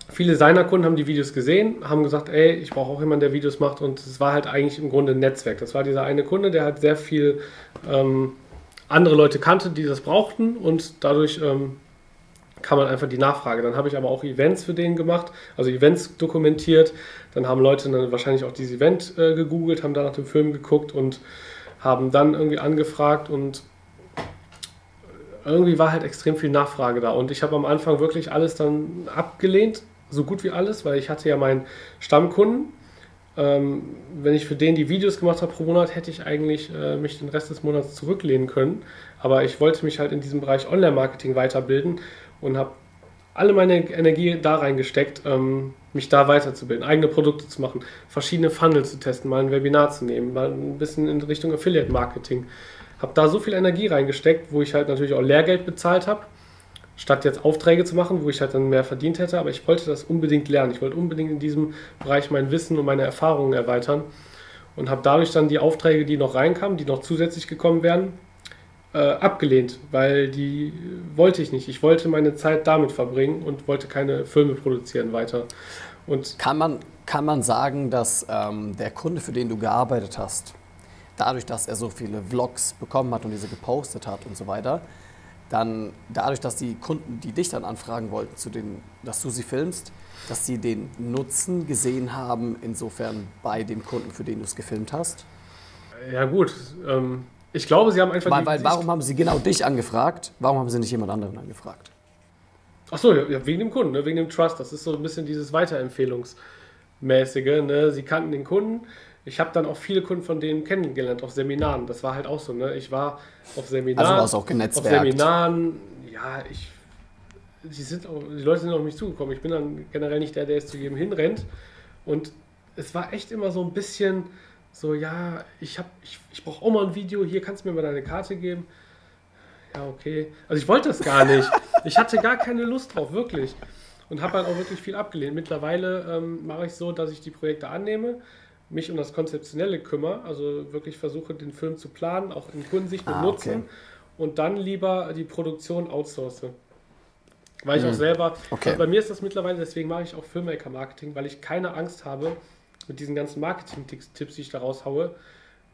viele seiner Kunden haben die Videos gesehen, haben gesagt, ey, ich brauche auch jemanden, der Videos macht. Und es war halt eigentlich im Grunde ein Netzwerk. Das war dieser eine Kunde, der halt sehr viel ähm, andere Leute kannte, die das brauchten und dadurch ähm, kam man einfach die Nachfrage. Dann habe ich aber auch Events für den gemacht, also Events dokumentiert. Dann haben Leute dann wahrscheinlich auch dieses Event äh, gegoogelt, haben da nach dem Film geguckt und haben dann irgendwie angefragt und irgendwie war halt extrem viel Nachfrage da. Und ich habe am Anfang wirklich alles dann abgelehnt, so gut wie alles, weil ich hatte ja meinen Stammkunden ähm, wenn ich für den die Videos gemacht habe pro Monat, hätte ich eigentlich äh, mich den Rest des Monats zurücklehnen können. Aber ich wollte mich halt in diesem Bereich Online-Marketing weiterbilden und habe alle meine Energie da reingesteckt, ähm, mich da weiterzubilden, eigene Produkte zu machen, verschiedene Funnel zu testen, mal ein Webinar zu nehmen, mal ein bisschen in Richtung Affiliate-Marketing. Habe da so viel Energie reingesteckt, wo ich halt natürlich auch Lehrgeld bezahlt habe statt jetzt Aufträge zu machen, wo ich halt dann mehr verdient hätte. Aber ich wollte das unbedingt lernen. Ich wollte unbedingt in diesem Bereich mein Wissen und meine Erfahrungen erweitern und habe dadurch dann die Aufträge, die noch reinkamen, die noch zusätzlich gekommen wären, äh, abgelehnt, weil die wollte ich nicht. Ich wollte meine Zeit damit verbringen und wollte keine Filme produzieren weiter. Und kann man, kann man sagen, dass ähm, der Kunde, für den du gearbeitet hast, dadurch, dass er so viele Vlogs bekommen hat und diese gepostet hat und so weiter, dann dadurch, dass die Kunden, die dich dann anfragen wollten, zu den, dass du sie filmst, dass sie den Nutzen gesehen haben, insofern bei dem Kunden, für den du es gefilmt hast? Ja gut, ähm, ich glaube, sie haben einfach... Weil, weil warum haben sie genau dich angefragt? Warum haben sie nicht jemand anderen angefragt? Achso, ja, wegen dem Kunden, ne? wegen dem Trust. Das ist so ein bisschen dieses Weiterempfehlungsmäßige. Ne? Sie kannten den Kunden. Ich habe dann auch viele Kunden von denen kennengelernt auf Seminaren. Das war halt auch so. Ne? Ich war auf Seminaren. Also warst auch genetzwerkt. Auf Seminaren, ja, ich die, sind auch, die Leute sind auf mich zugekommen. Ich bin dann generell nicht der, der jetzt zu jedem hinrennt. Und es war echt immer so ein bisschen so, ja, ich, ich, ich brauche auch mal ein Video, hier kannst du mir mal deine Karte geben. Ja, okay. Also ich wollte das gar nicht. Ich hatte gar keine Lust drauf, wirklich. Und habe halt auch wirklich viel abgelehnt. Mittlerweile ähm, mache ich so, dass ich die Projekte annehme, mich um das Konzeptionelle kümmere, also wirklich versuche, den Film zu planen, auch in Kundensicht und ah, Nutzen okay. und dann lieber die Produktion outsource. Weil ich mhm. auch selber, okay. also bei mir ist das mittlerweile, deswegen mache ich auch Filmmaker-Marketing, weil ich keine Angst habe, mit diesen ganzen Marketing-Tipps, die ich da raushaue,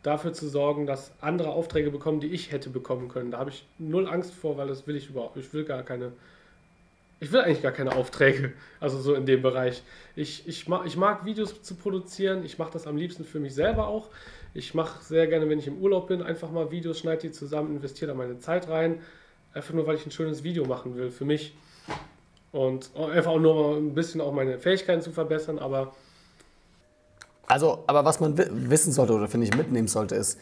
dafür zu sorgen, dass andere Aufträge bekommen, die ich hätte bekommen können. Da habe ich null Angst vor, weil das will ich überhaupt. Ich will gar keine, ich will eigentlich gar keine Aufträge, also so in dem Bereich. Ich, ich, mag, ich mag Videos zu produzieren, ich mache das am liebsten für mich selber auch. Ich mache sehr gerne, wenn ich im Urlaub bin, einfach mal Videos, schneide die zusammen, investiere da meine Zeit rein. Einfach nur, weil ich ein schönes Video machen will für mich. Und einfach auch nur ein bisschen auch meine Fähigkeiten zu verbessern, aber. Also, aber was man wissen sollte oder finde ich mitnehmen sollte, ist,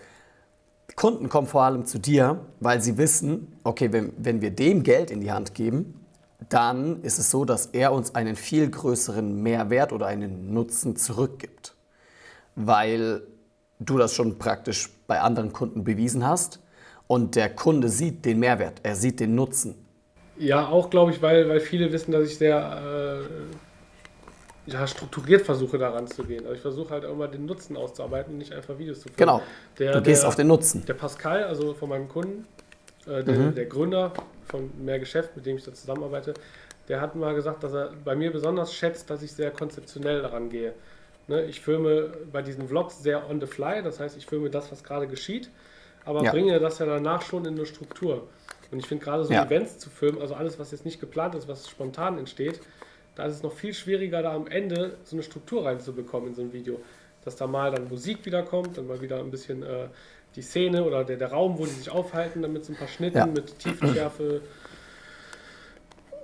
Kunden kommen vor allem zu dir, weil sie wissen, okay, wenn, wenn wir dem Geld in die Hand geben, dann ist es so, dass er uns einen viel größeren Mehrwert oder einen Nutzen zurückgibt. Weil du das schon praktisch bei anderen Kunden bewiesen hast und der Kunde sieht den Mehrwert, er sieht den Nutzen. Ja, auch glaube ich, weil, weil viele wissen, dass ich sehr äh, ja, strukturiert versuche, daran zu gehen. Also ich versuche halt immer den Nutzen auszuarbeiten und nicht einfach Videos zu filmen. Genau. Der, du gehst der, auf den Nutzen. Der Pascal, also von meinem Kunden, äh, der, mhm. der, Gründer von Mehr Geschäft, mit dem ich da zusammenarbeite, der hat mal gesagt, dass er bei mir besonders schätzt, dass ich sehr konzeptionell daran gehe. Ne, ich filme bei diesen Vlogs sehr on the fly, das heißt, ich filme das, was gerade geschieht, aber ja. bringe das ja danach schon in eine Struktur. Und ich finde gerade so ja. Events zu filmen, also alles, was jetzt nicht geplant ist, was spontan entsteht, da ist es noch viel schwieriger, da am Ende so eine Struktur reinzubekommen in so ein Video. Dass da mal dann Musik wiederkommt, dann mal wieder ein bisschen äh, die Szene oder der, der Raum, wo die sich aufhalten, dann mit so ein paar Schnitten, ja. mit Tiefenschärfe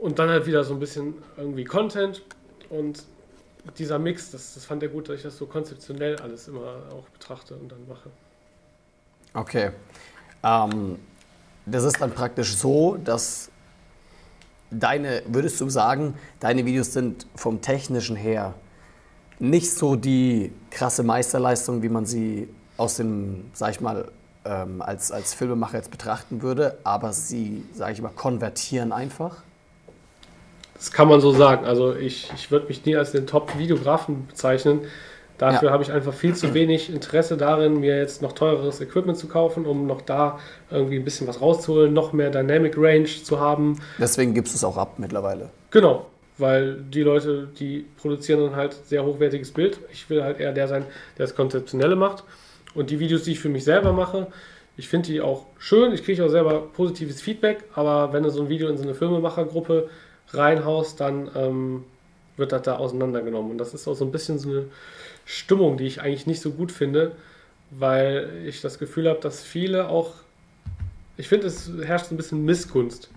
und dann halt wieder so ein bisschen irgendwie Content und dieser Mix, das, das fand er gut, dass ich das so konzeptionell alles immer auch betrachte und dann mache. Okay. Ähm, das ist dann praktisch so, dass deine, würdest du sagen, deine Videos sind vom technischen her nicht so die krasse Meisterleistung, wie man sie aus dem, sag ich mal, ähm, als, als Filmemacher jetzt betrachten würde, aber sie, sag ich mal, konvertieren einfach? Das kann man so sagen. Also ich, ich würde mich nie als den Top-Videografen bezeichnen. Dafür ja. habe ich einfach viel zu wenig Interesse darin, mir jetzt noch teureres Equipment zu kaufen, um noch da irgendwie ein bisschen was rauszuholen, noch mehr Dynamic Range zu haben. Deswegen gibst du es auch ab mittlerweile. Genau, weil die Leute, die produzieren dann halt sehr hochwertiges Bild. Ich will halt eher der sein, der das Konzeptionelle macht. Und die Videos, die ich für mich selber mache, ich finde die auch schön. Ich kriege auch selber positives Feedback, aber wenn du so ein Video in so eine Filmemachergruppe reinhaust, dann ähm, wird das da auseinandergenommen. Und das ist auch so ein bisschen so eine Stimmung, die ich eigentlich nicht so gut finde, weil ich das Gefühl habe, dass viele auch, ich finde, es herrscht ein bisschen Missgunst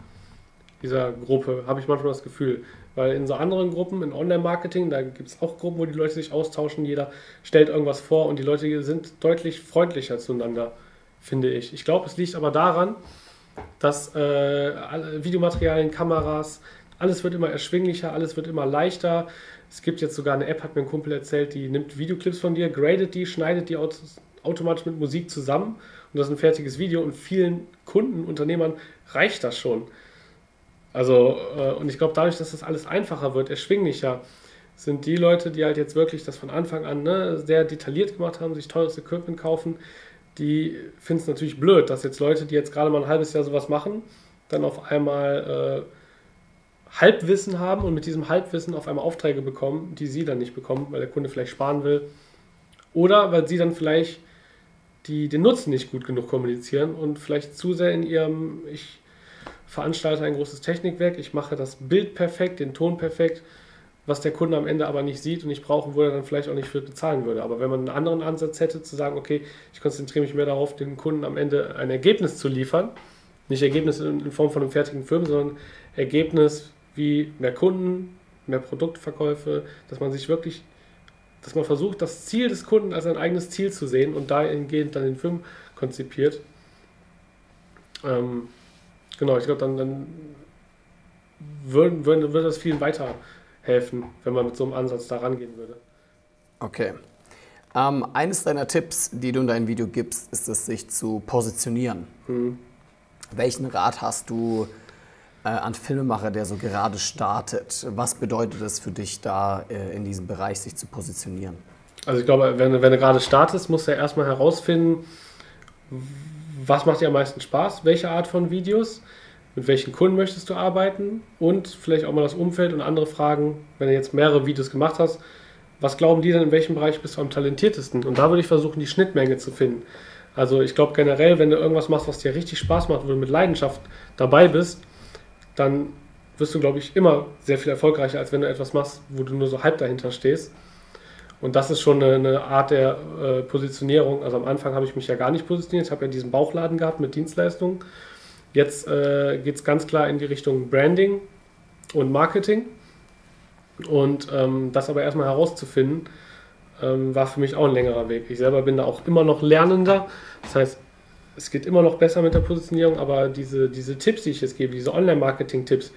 dieser Gruppe, habe ich manchmal das Gefühl. Weil in so anderen Gruppen, in Online-Marketing, da gibt es auch Gruppen, wo die Leute sich austauschen, jeder stellt irgendwas vor und die Leute sind deutlich freundlicher zueinander, finde ich. Ich glaube, es liegt aber daran, dass äh, Videomaterialien, Kameras, alles wird immer erschwinglicher, alles wird immer leichter. Es gibt jetzt sogar eine App, hat mir ein Kumpel erzählt, die nimmt Videoclips von dir, gradet die, schneidet die automatisch mit Musik zusammen und das ist ein fertiges Video und vielen Kunden, Unternehmern reicht das schon. Also, äh, und ich glaube, dadurch, dass das alles einfacher wird, erschwinglicher, sind die Leute, die halt jetzt wirklich das von Anfang an ne, sehr detailliert gemacht haben, sich teures Equipment kaufen, die finden es natürlich blöd, dass jetzt Leute, die jetzt gerade mal ein halbes Jahr sowas machen, dann auf einmal äh, Halbwissen haben und mit diesem Halbwissen auf einmal Aufträge bekommen, die sie dann nicht bekommen, weil der Kunde vielleicht sparen will. Oder weil sie dann vielleicht die, den Nutzen nicht gut genug kommunizieren und vielleicht zu sehr in ihrem, ich veranstalte ein großes Technikwerk, ich mache das Bild perfekt, den Ton perfekt, was der Kunde am Ende aber nicht sieht und nicht brauchen würde, dann vielleicht auch nicht für bezahlen würde. Aber wenn man einen anderen Ansatz hätte, zu sagen, okay, ich konzentriere mich mehr darauf, dem Kunden am Ende ein Ergebnis zu liefern, nicht Ergebnis in Form von einem fertigen Film, sondern Ergebnis wie mehr Kunden, mehr Produktverkäufe, dass man sich wirklich, dass man versucht, das Ziel des Kunden als ein eigenes Ziel zu sehen und dahingehend dann den Film konzipiert. Ähm, genau, ich glaube, dann, dann würde, würde, würde das vielen weiterhelfen, wenn man mit so einem Ansatz da rangehen würde. Okay. Ähm, eines deiner Tipps, die du in deinem Video gibst, ist es, sich zu positionieren. Mhm. Welchen Rat hast du äh, an Filmemacher, der so gerade startet? Was bedeutet es für dich, da äh, in diesem Bereich sich zu positionieren? Also ich glaube, wenn, wenn du gerade startest, musst du ja erstmal herausfinden, was macht dir am meisten Spaß, welche Art von Videos, mit welchen Kunden möchtest du arbeiten und vielleicht auch mal das Umfeld und andere Fragen, wenn du jetzt mehrere Videos gemacht hast, was glauben die denn, in welchem Bereich bist du am talentiertesten? Und da würde ich versuchen, die Schnittmenge zu finden. Also ich glaube generell, wenn du irgendwas machst, was dir richtig Spaß macht, wo du mit Leidenschaft dabei bist, dann wirst du, glaube ich, immer sehr viel erfolgreicher, als wenn du etwas machst, wo du nur so halb dahinter stehst. Und das ist schon eine, Art der äh, Positionierung. Also am Anfang habe ich mich ja gar nicht positioniert. Ich habe ja diesen Bauchladen gehabt mit Dienstleistungen. Jetzt äh, geht es ganz klar in die Richtung Branding und Marketing. Und ähm, das aber erstmal herauszufinden, ähm, war für mich auch ein längerer Weg. Ich selber bin da auch immer noch Lernender. Das heißt, es geht immer noch besser mit der Positionierung, aber diese, diese Tipps, die ich jetzt gebe, diese Online-Marketing-Tipps,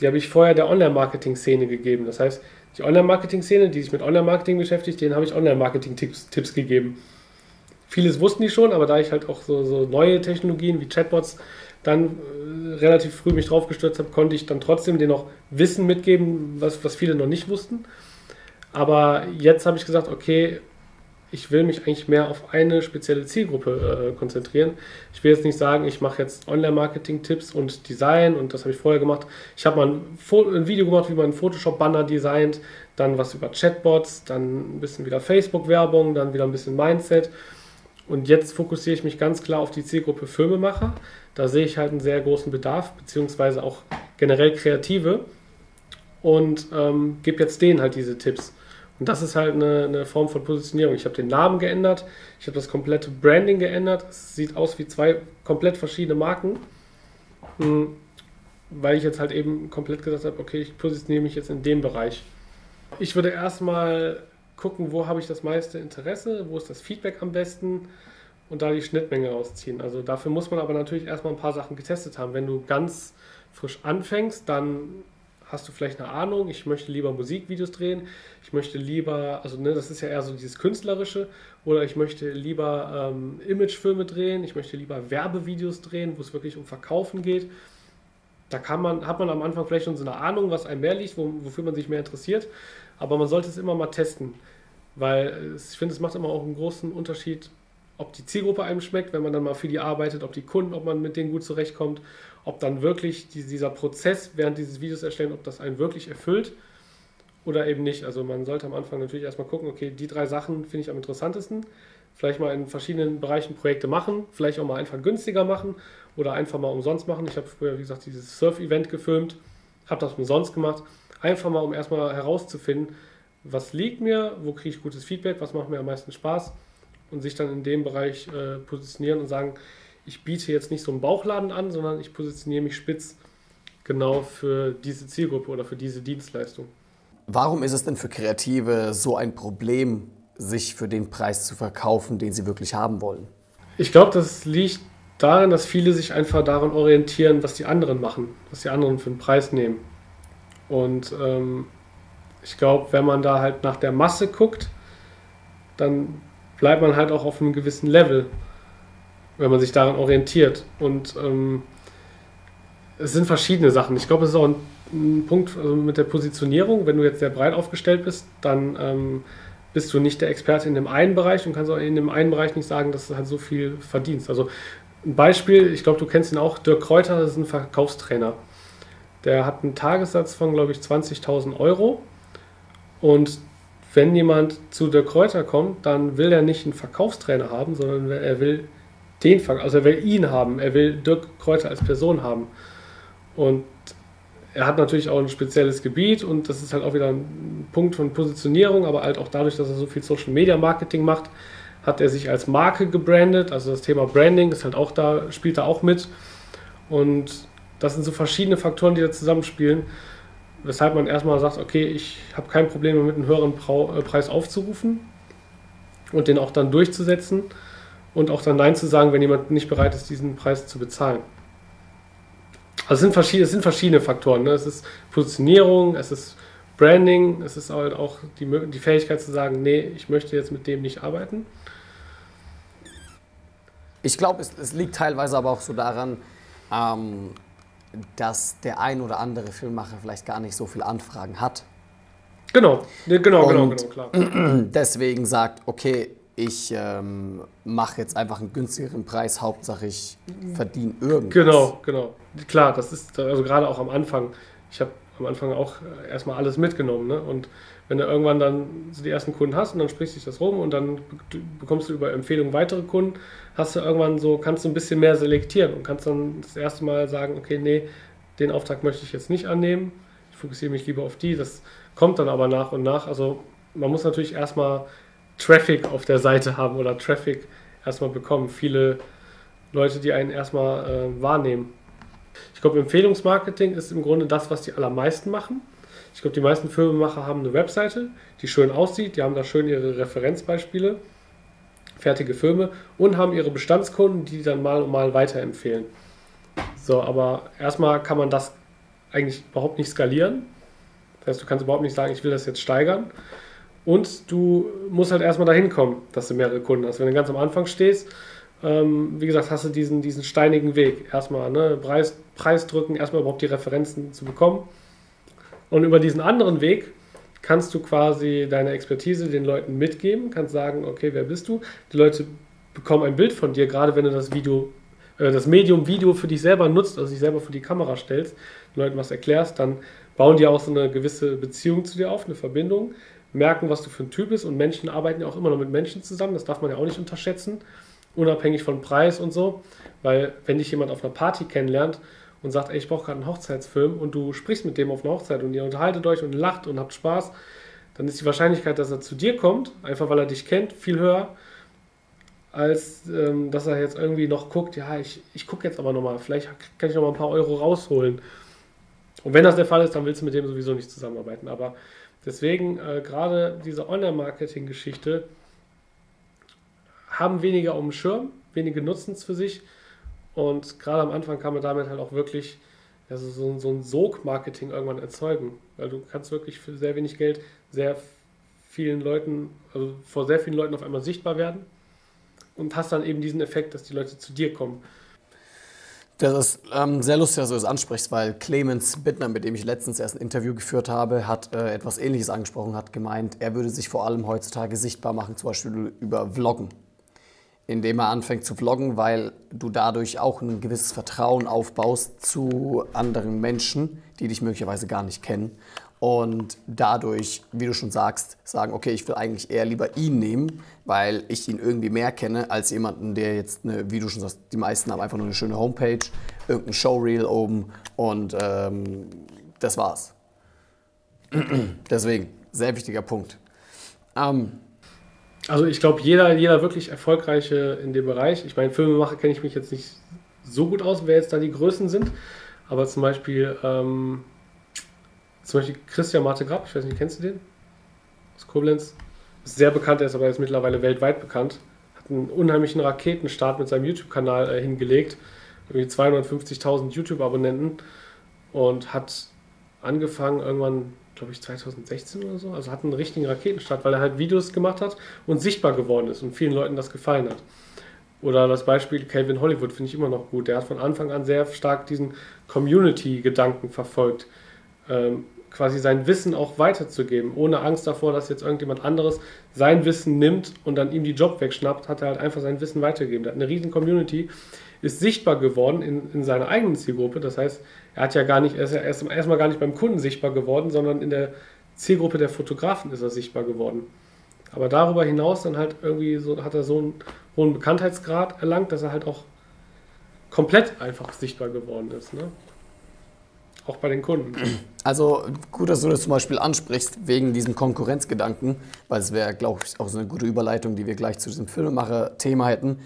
die habe ich vorher der Online-Marketing-Szene gegeben. Das heißt, die Online-Marketing-Szene, die sich mit Online-Marketing beschäftigt, denen habe ich Online-Marketing-Tipps Tipps gegeben. Vieles wussten die schon, aber da ich halt auch so, so neue Technologien wie Chatbots dann äh, relativ früh mich drauf gestürzt habe, konnte ich dann trotzdem denen noch Wissen mitgeben, was, was viele noch nicht wussten. Aber jetzt habe ich gesagt, okay, ich will mich eigentlich mehr auf eine spezielle Zielgruppe äh, konzentrieren. Ich will jetzt nicht sagen, ich mache jetzt Online-Marketing-Tipps und Design und das habe ich vorher gemacht. Ich habe mal ein, ein, Video gemacht, wie man Photoshop-Banner designt, dann was über Chatbots, dann ein bisschen wieder Facebook-Werbung, dann wieder ein bisschen Mindset. Und jetzt fokussiere ich mich ganz klar auf die Zielgruppe Filmemacher. Da sehe ich halt einen sehr großen Bedarf, beziehungsweise auch generell Kreative und ähm, gebe jetzt denen halt diese Tipps. Und das ist halt eine, eine Form von Positionierung. Ich habe den Namen geändert, ich habe das komplette Branding geändert. Es sieht aus wie zwei komplett verschiedene Marken, hm, weil ich jetzt halt eben komplett gesagt habe, okay, ich positioniere mich jetzt in dem Bereich. Ich würde erstmal gucken, wo habe ich das meiste Interesse, wo ist das Feedback am besten und da die Schnittmenge rausziehen. Also dafür muss man aber natürlich erstmal ein paar Sachen getestet haben. Wenn du ganz frisch anfängst, dann hast du vielleicht eine Ahnung, ich möchte lieber Musikvideos drehen, ich möchte lieber, also ne, das ist ja eher so dieses Künstlerische, oder ich möchte lieber ähm, Imagefilme drehen, ich möchte lieber Werbevideos drehen, wo es wirklich um Verkaufen geht. Da kann man, hat man am Anfang vielleicht schon so eine Ahnung, was einem mehr liegt, wo, wofür man sich mehr interessiert, aber man sollte es immer mal testen, weil ich finde, es macht immer auch einen großen Unterschied, ob die Zielgruppe einem schmeckt, wenn man dann mal für die arbeitet, ob die Kunden, ob man mit denen gut zurechtkommt, ob dann wirklich dieser Prozess während dieses Videos erstellen, ob das einen wirklich erfüllt oder eben nicht. Also man sollte am Anfang natürlich erstmal gucken, okay, die drei Sachen finde ich am interessantesten. Vielleicht mal in verschiedenen Bereichen Projekte machen, vielleicht auch mal einfach günstiger machen oder einfach mal umsonst machen. Ich habe früher, wie gesagt, dieses Surf-Event gefilmt, habe das umsonst gemacht. Einfach mal, um erstmal herauszufinden, was liegt mir, wo kriege ich gutes Feedback, was macht mir am meisten Spaß und sich dann in dem Bereich äh, positionieren und sagen, ich biete jetzt nicht so einen Bauchladen an, sondern ich positioniere mich spitz genau für diese Zielgruppe oder für diese Dienstleistung. Warum ist es denn für Kreative so ein Problem, sich für den Preis zu verkaufen, den sie wirklich haben wollen? Ich glaube, das liegt darin, dass viele sich einfach daran orientieren, was die anderen machen, was die anderen für einen Preis nehmen. Und ähm, ich glaube, wenn man da halt nach der Masse guckt, dann bleibt man halt auch auf einem gewissen Level, wenn man sich daran orientiert. Und ähm, es sind verschiedene Sachen. Ich glaube, es ist auch ein, ein Punkt also mit der Positionierung. Wenn du jetzt sehr breit aufgestellt bist, dann ähm, bist du nicht der Experte in dem einen Bereich und kannst auch in dem einen Bereich nicht sagen, dass du halt so viel verdienst. Also ein Beispiel, ich glaube, du kennst ihn auch, Dirk Kräuter, ist ein Verkaufstrainer. Der hat einen Tagessatz von, glaube ich, 20.000 Euro und wenn jemand zu der Kräuter kommt, dann will er nicht einen Verkaufstrainer haben, sondern er will den, also er will ihn haben, er will Dirk Kräuter als Person haben. Und er hat natürlich auch ein spezielles Gebiet und das ist halt auch wieder ein Punkt von Positionierung, aber halt auch dadurch, dass er so viel Social Media Marketing macht, hat er sich als Marke gebrandet. Also das Thema Branding ist halt auch da, spielt da auch mit. Und das sind so verschiedene Faktoren, die da zusammenspielen, weshalb man erstmal sagt, okay, ich habe kein Problem damit, einen höheren äh, Preis aufzurufen und den auch dann durchzusetzen und auch dann Nein zu sagen, wenn jemand nicht bereit ist, diesen Preis zu bezahlen. Also es sind verschiedene, es sind verschiedene Faktoren. Ne? Es ist Positionierung, es ist Branding, es ist halt auch die, die Fähigkeit zu sagen, nee, ich möchte jetzt mit dem nicht arbeiten. Ich glaube, es, es, liegt teilweise aber auch so daran, ähm, dass der ein oder andere Filmmacher vielleicht gar nicht so viele Anfragen hat. Genau, genau, genau, genau, klar. Deswegen sagt, okay, ich ähm, mache jetzt einfach einen günstigeren Preis, Hauptsache ich verdiene irgendwas. Genau, genau. Klar, das ist also gerade auch am Anfang. Ich habe am Anfang auch erstmal alles mitgenommen. Ne? Und wenn du irgendwann dann die ersten Kunden hast und dann sprichst du das rum und dann bekommst du über Empfehlungen weitere Kunden, hast du irgendwann so, kannst du ein bisschen mehr selektieren und kannst dann das erste Mal sagen, okay, nee, den Auftrag möchte ich jetzt nicht annehmen. Ich fokussiere mich lieber auf die. Das kommt dann aber nach und nach. Also man muss natürlich erstmal Traffic auf der Seite haben oder Traffic erstmal bekommen. Viele Leute, die einen erstmal äh, wahrnehmen. Ich glaube, Empfehlungsmarketing ist im Grunde das, was die allermeisten machen. Ich glaube, die meisten Filmemacher haben eine Webseite, die schön aussieht, die haben da schön ihre Referenzbeispiele, fertige Filme und haben ihre Bestandskunden, die dann mal und mal weiterempfehlen. So, aber erstmal kann man das eigentlich überhaupt nicht skalieren. Das heißt, du kannst überhaupt nicht sagen, ich will das jetzt steigern. Und du musst halt erstmal dahin kommen, dass du mehrere Kunden hast. Wenn du ganz am Anfang stehst, ähm, wie gesagt, hast du diesen, diesen steinigen Weg. Erstmal ne, Preis, Preis drücken, erstmal überhaupt die Referenzen zu bekommen. Und über diesen anderen Weg kannst du quasi deine Expertise den Leuten mitgeben, kannst sagen, okay, wer bist du? Die Leute bekommen ein Bild von dir, gerade wenn du das Video, äh, das Medium Video für dich selber nutzt, also dich selber vor die Kamera stellst, den Leuten was erklärst, dann bauen die auch so eine gewisse Beziehung zu dir auf, eine Verbindung merken, was du für ein Typ bist. Und Menschen arbeiten ja auch immer noch mit Menschen zusammen. Das darf man ja auch nicht unterschätzen, unabhängig von Preis und so. Weil wenn dich jemand auf einer Party kennenlernt und sagt, ey, ich brauche gerade einen Hochzeitsfilm und du sprichst mit dem auf einer Hochzeit und ihr unterhaltet euch und lacht und habt Spaß, dann ist die Wahrscheinlichkeit, dass er zu dir kommt, einfach weil er dich kennt, viel höher, als ähm, dass er jetzt irgendwie noch guckt, ja, ich, ich gucke jetzt aber nochmal, vielleicht kann ich noch mal ein paar Euro rausholen. Und wenn das der Fall ist, dann willst du mit dem sowieso nicht zusammenarbeiten. Aber Deswegen äh, gerade diese Online-Marketing-Geschichte haben weniger um den Schirm, wenige nutzen es für sich. Und gerade am Anfang kann man damit halt auch wirklich also so, so ein Sog-Marketing irgendwann erzeugen. Weil du kannst wirklich für sehr wenig Geld sehr vielen Leuten, also vor sehr vielen Leuten auf einmal sichtbar werden und hast dann eben diesen Effekt, dass die Leute zu dir kommen. Das ist ähm, sehr lustig, dass du das ansprichst, weil Clemens Bittner, mit dem ich letztens erst ein Interview geführt habe, hat äh, etwas Ähnliches angesprochen, hat gemeint, er würde sich vor allem heutzutage sichtbar machen, zum Beispiel über Vloggen. Indem er anfängt zu vloggen, weil du dadurch auch ein gewisses Vertrauen aufbaust zu anderen Menschen, die dich möglicherweise gar nicht kennen und dadurch, wie du schon sagst, sagen, okay, ich will eigentlich eher lieber ihn nehmen, weil ich ihn irgendwie mehr kenne als jemanden, der jetzt, eine, wie du schon sagst, die meisten haben einfach nur eine schöne Homepage, irgendein Showreel oben und ähm, das war's. Deswegen, sehr wichtiger Punkt. Ähm, also ich glaube, jeder, jeder wirklich Erfolgreiche in dem Bereich, ich meine, Filmemacher kenne ich mich jetzt nicht so gut aus, wer jetzt da die Größen sind, aber zum Beispiel... Ähm, zum Beispiel Christian Marte Grab, ich weiß nicht, kennst du den? Aus Koblenz. Ist sehr bekannt, er ist aber jetzt mittlerweile weltweit bekannt. Hat einen unheimlichen Raketenstart mit seinem YouTube-Kanal äh, hingelegt. Irgendwie 250.000 YouTube-Abonnenten. Und hat angefangen irgendwann, glaube ich, 2016 oder so. Also hat einen richtigen Raketenstart, weil er halt Videos gemacht hat und sichtbar geworden ist und vielen Leuten das gefallen hat. Oder das Beispiel Calvin Hollywood finde ich immer noch gut. Der hat von Anfang an sehr stark diesen Community-Gedanken verfolgt. Ähm, quasi sein Wissen auch weiterzugeben, ohne Angst davor, dass jetzt irgendjemand anderes sein Wissen nimmt und dann ihm die Job wegschnappt, hat er halt einfach sein Wissen weitergegeben. Er hat eine riesen Community, ist sichtbar geworden in, in seiner eigenen Zielgruppe. Das heißt, er hat ja gar nicht, er ist ja erst, erstmal gar nicht beim Kunden sichtbar geworden, sondern in der Zielgruppe der Fotografen ist er sichtbar geworden. Aber darüber hinaus dann halt irgendwie so, hat er so einen hohen Bekanntheitsgrad erlangt, dass er halt auch komplett einfach sichtbar geworden ist. Ne? Auch bei den Kunden. Also gut, dass du das zum Beispiel ansprichst, wegen diesem Konkurrenzgedanken, weil es wäre, glaube ich, auch so eine gute Überleitung, die wir gleich zu diesem Filmemacher-Thema hätten.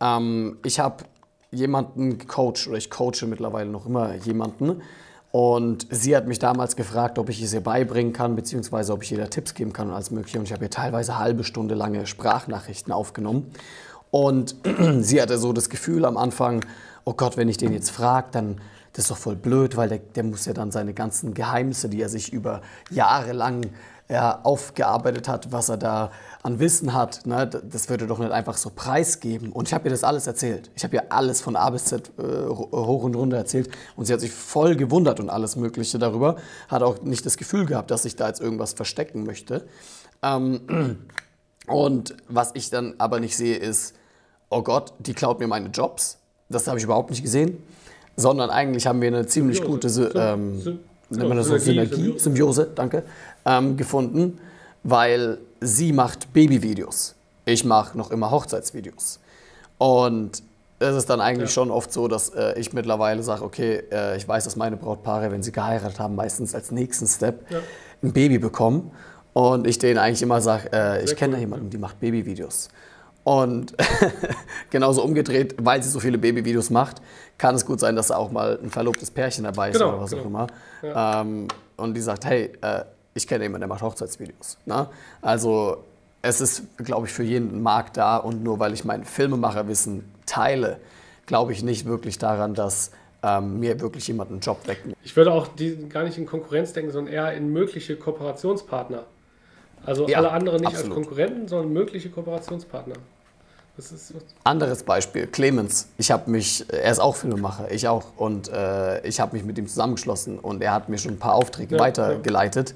Ähm, ich habe jemanden gecoacht oder ich coache mittlerweile noch immer jemanden. Und sie hat mich damals gefragt, ob ich es ihr beibringen kann, beziehungsweise ob ich ihr da Tipps geben kann und alles Mögliche. Und ich habe ihr teilweise halbe Stunde lange Sprachnachrichten aufgenommen. Und sie hatte so das Gefühl am Anfang, oh Gott, wenn ich den jetzt frage, dann das ist doch voll blöd, weil der, der muss ja dann seine ganzen Geheimnisse, die er sich über Jahre lang ja, aufgearbeitet hat, was er da an Wissen hat, ne, das würde doch nicht einfach so preisgeben. Und ich habe ihr das alles erzählt. Ich habe ihr alles von A bis Z äh, hoch und runter erzählt. Und sie hat sich voll gewundert und alles Mögliche darüber. Hat auch nicht das Gefühl gehabt, dass ich da jetzt irgendwas verstecken möchte. Ähm, und was ich dann aber nicht sehe, ist, oh Gott, die klaut mir meine Jobs. Das habe ich überhaupt nicht gesehen. Sondern eigentlich haben wir eine ziemlich Symbiose. gute ähm, Sym nennt man das so Synergie, Symbiose, Symbiose danke, ähm, gefunden, weil sie macht Babyvideos. Ich mache noch immer Hochzeitsvideos. Und es ist dann eigentlich ja. schon oft so, dass äh, ich mittlerweile sage, okay, äh, ich weiß, dass meine Brautpaare, wenn sie geheiratet haben, meistens als nächsten Step ja. ein Baby bekommen. Und ich denen eigentlich immer sage, äh, ich kenne cool. jemanden, die macht Babyvideos. Und genauso umgedreht, weil sie so viele Babyvideos macht, kann es gut sein, dass da auch mal ein verlobtes Pärchen dabei ist genau, oder was genau. auch immer. Ja. Ähm, und die sagt, hey, äh, ich kenne jemanden, der macht Hochzeitsvideos. Ne? Also es ist, glaube ich, für jeden Markt da und nur weil ich mein Filmemacherwissen teile, glaube ich nicht wirklich daran, dass ähm, mir wirklich jemand einen Job wegnimmt. Ich würde auch die, gar nicht in Konkurrenz denken, sondern eher in mögliche Kooperationspartner. Also ja, alle anderen nicht absolut. als Konkurrenten, sondern mögliche Kooperationspartner. Anderes Beispiel, Clemens. Ich habe mich, er ist auch Filmemacher, ich auch. Und äh, ich habe mich mit ihm zusammengeschlossen und er hat mir schon ein paar Aufträge ja, weitergeleitet.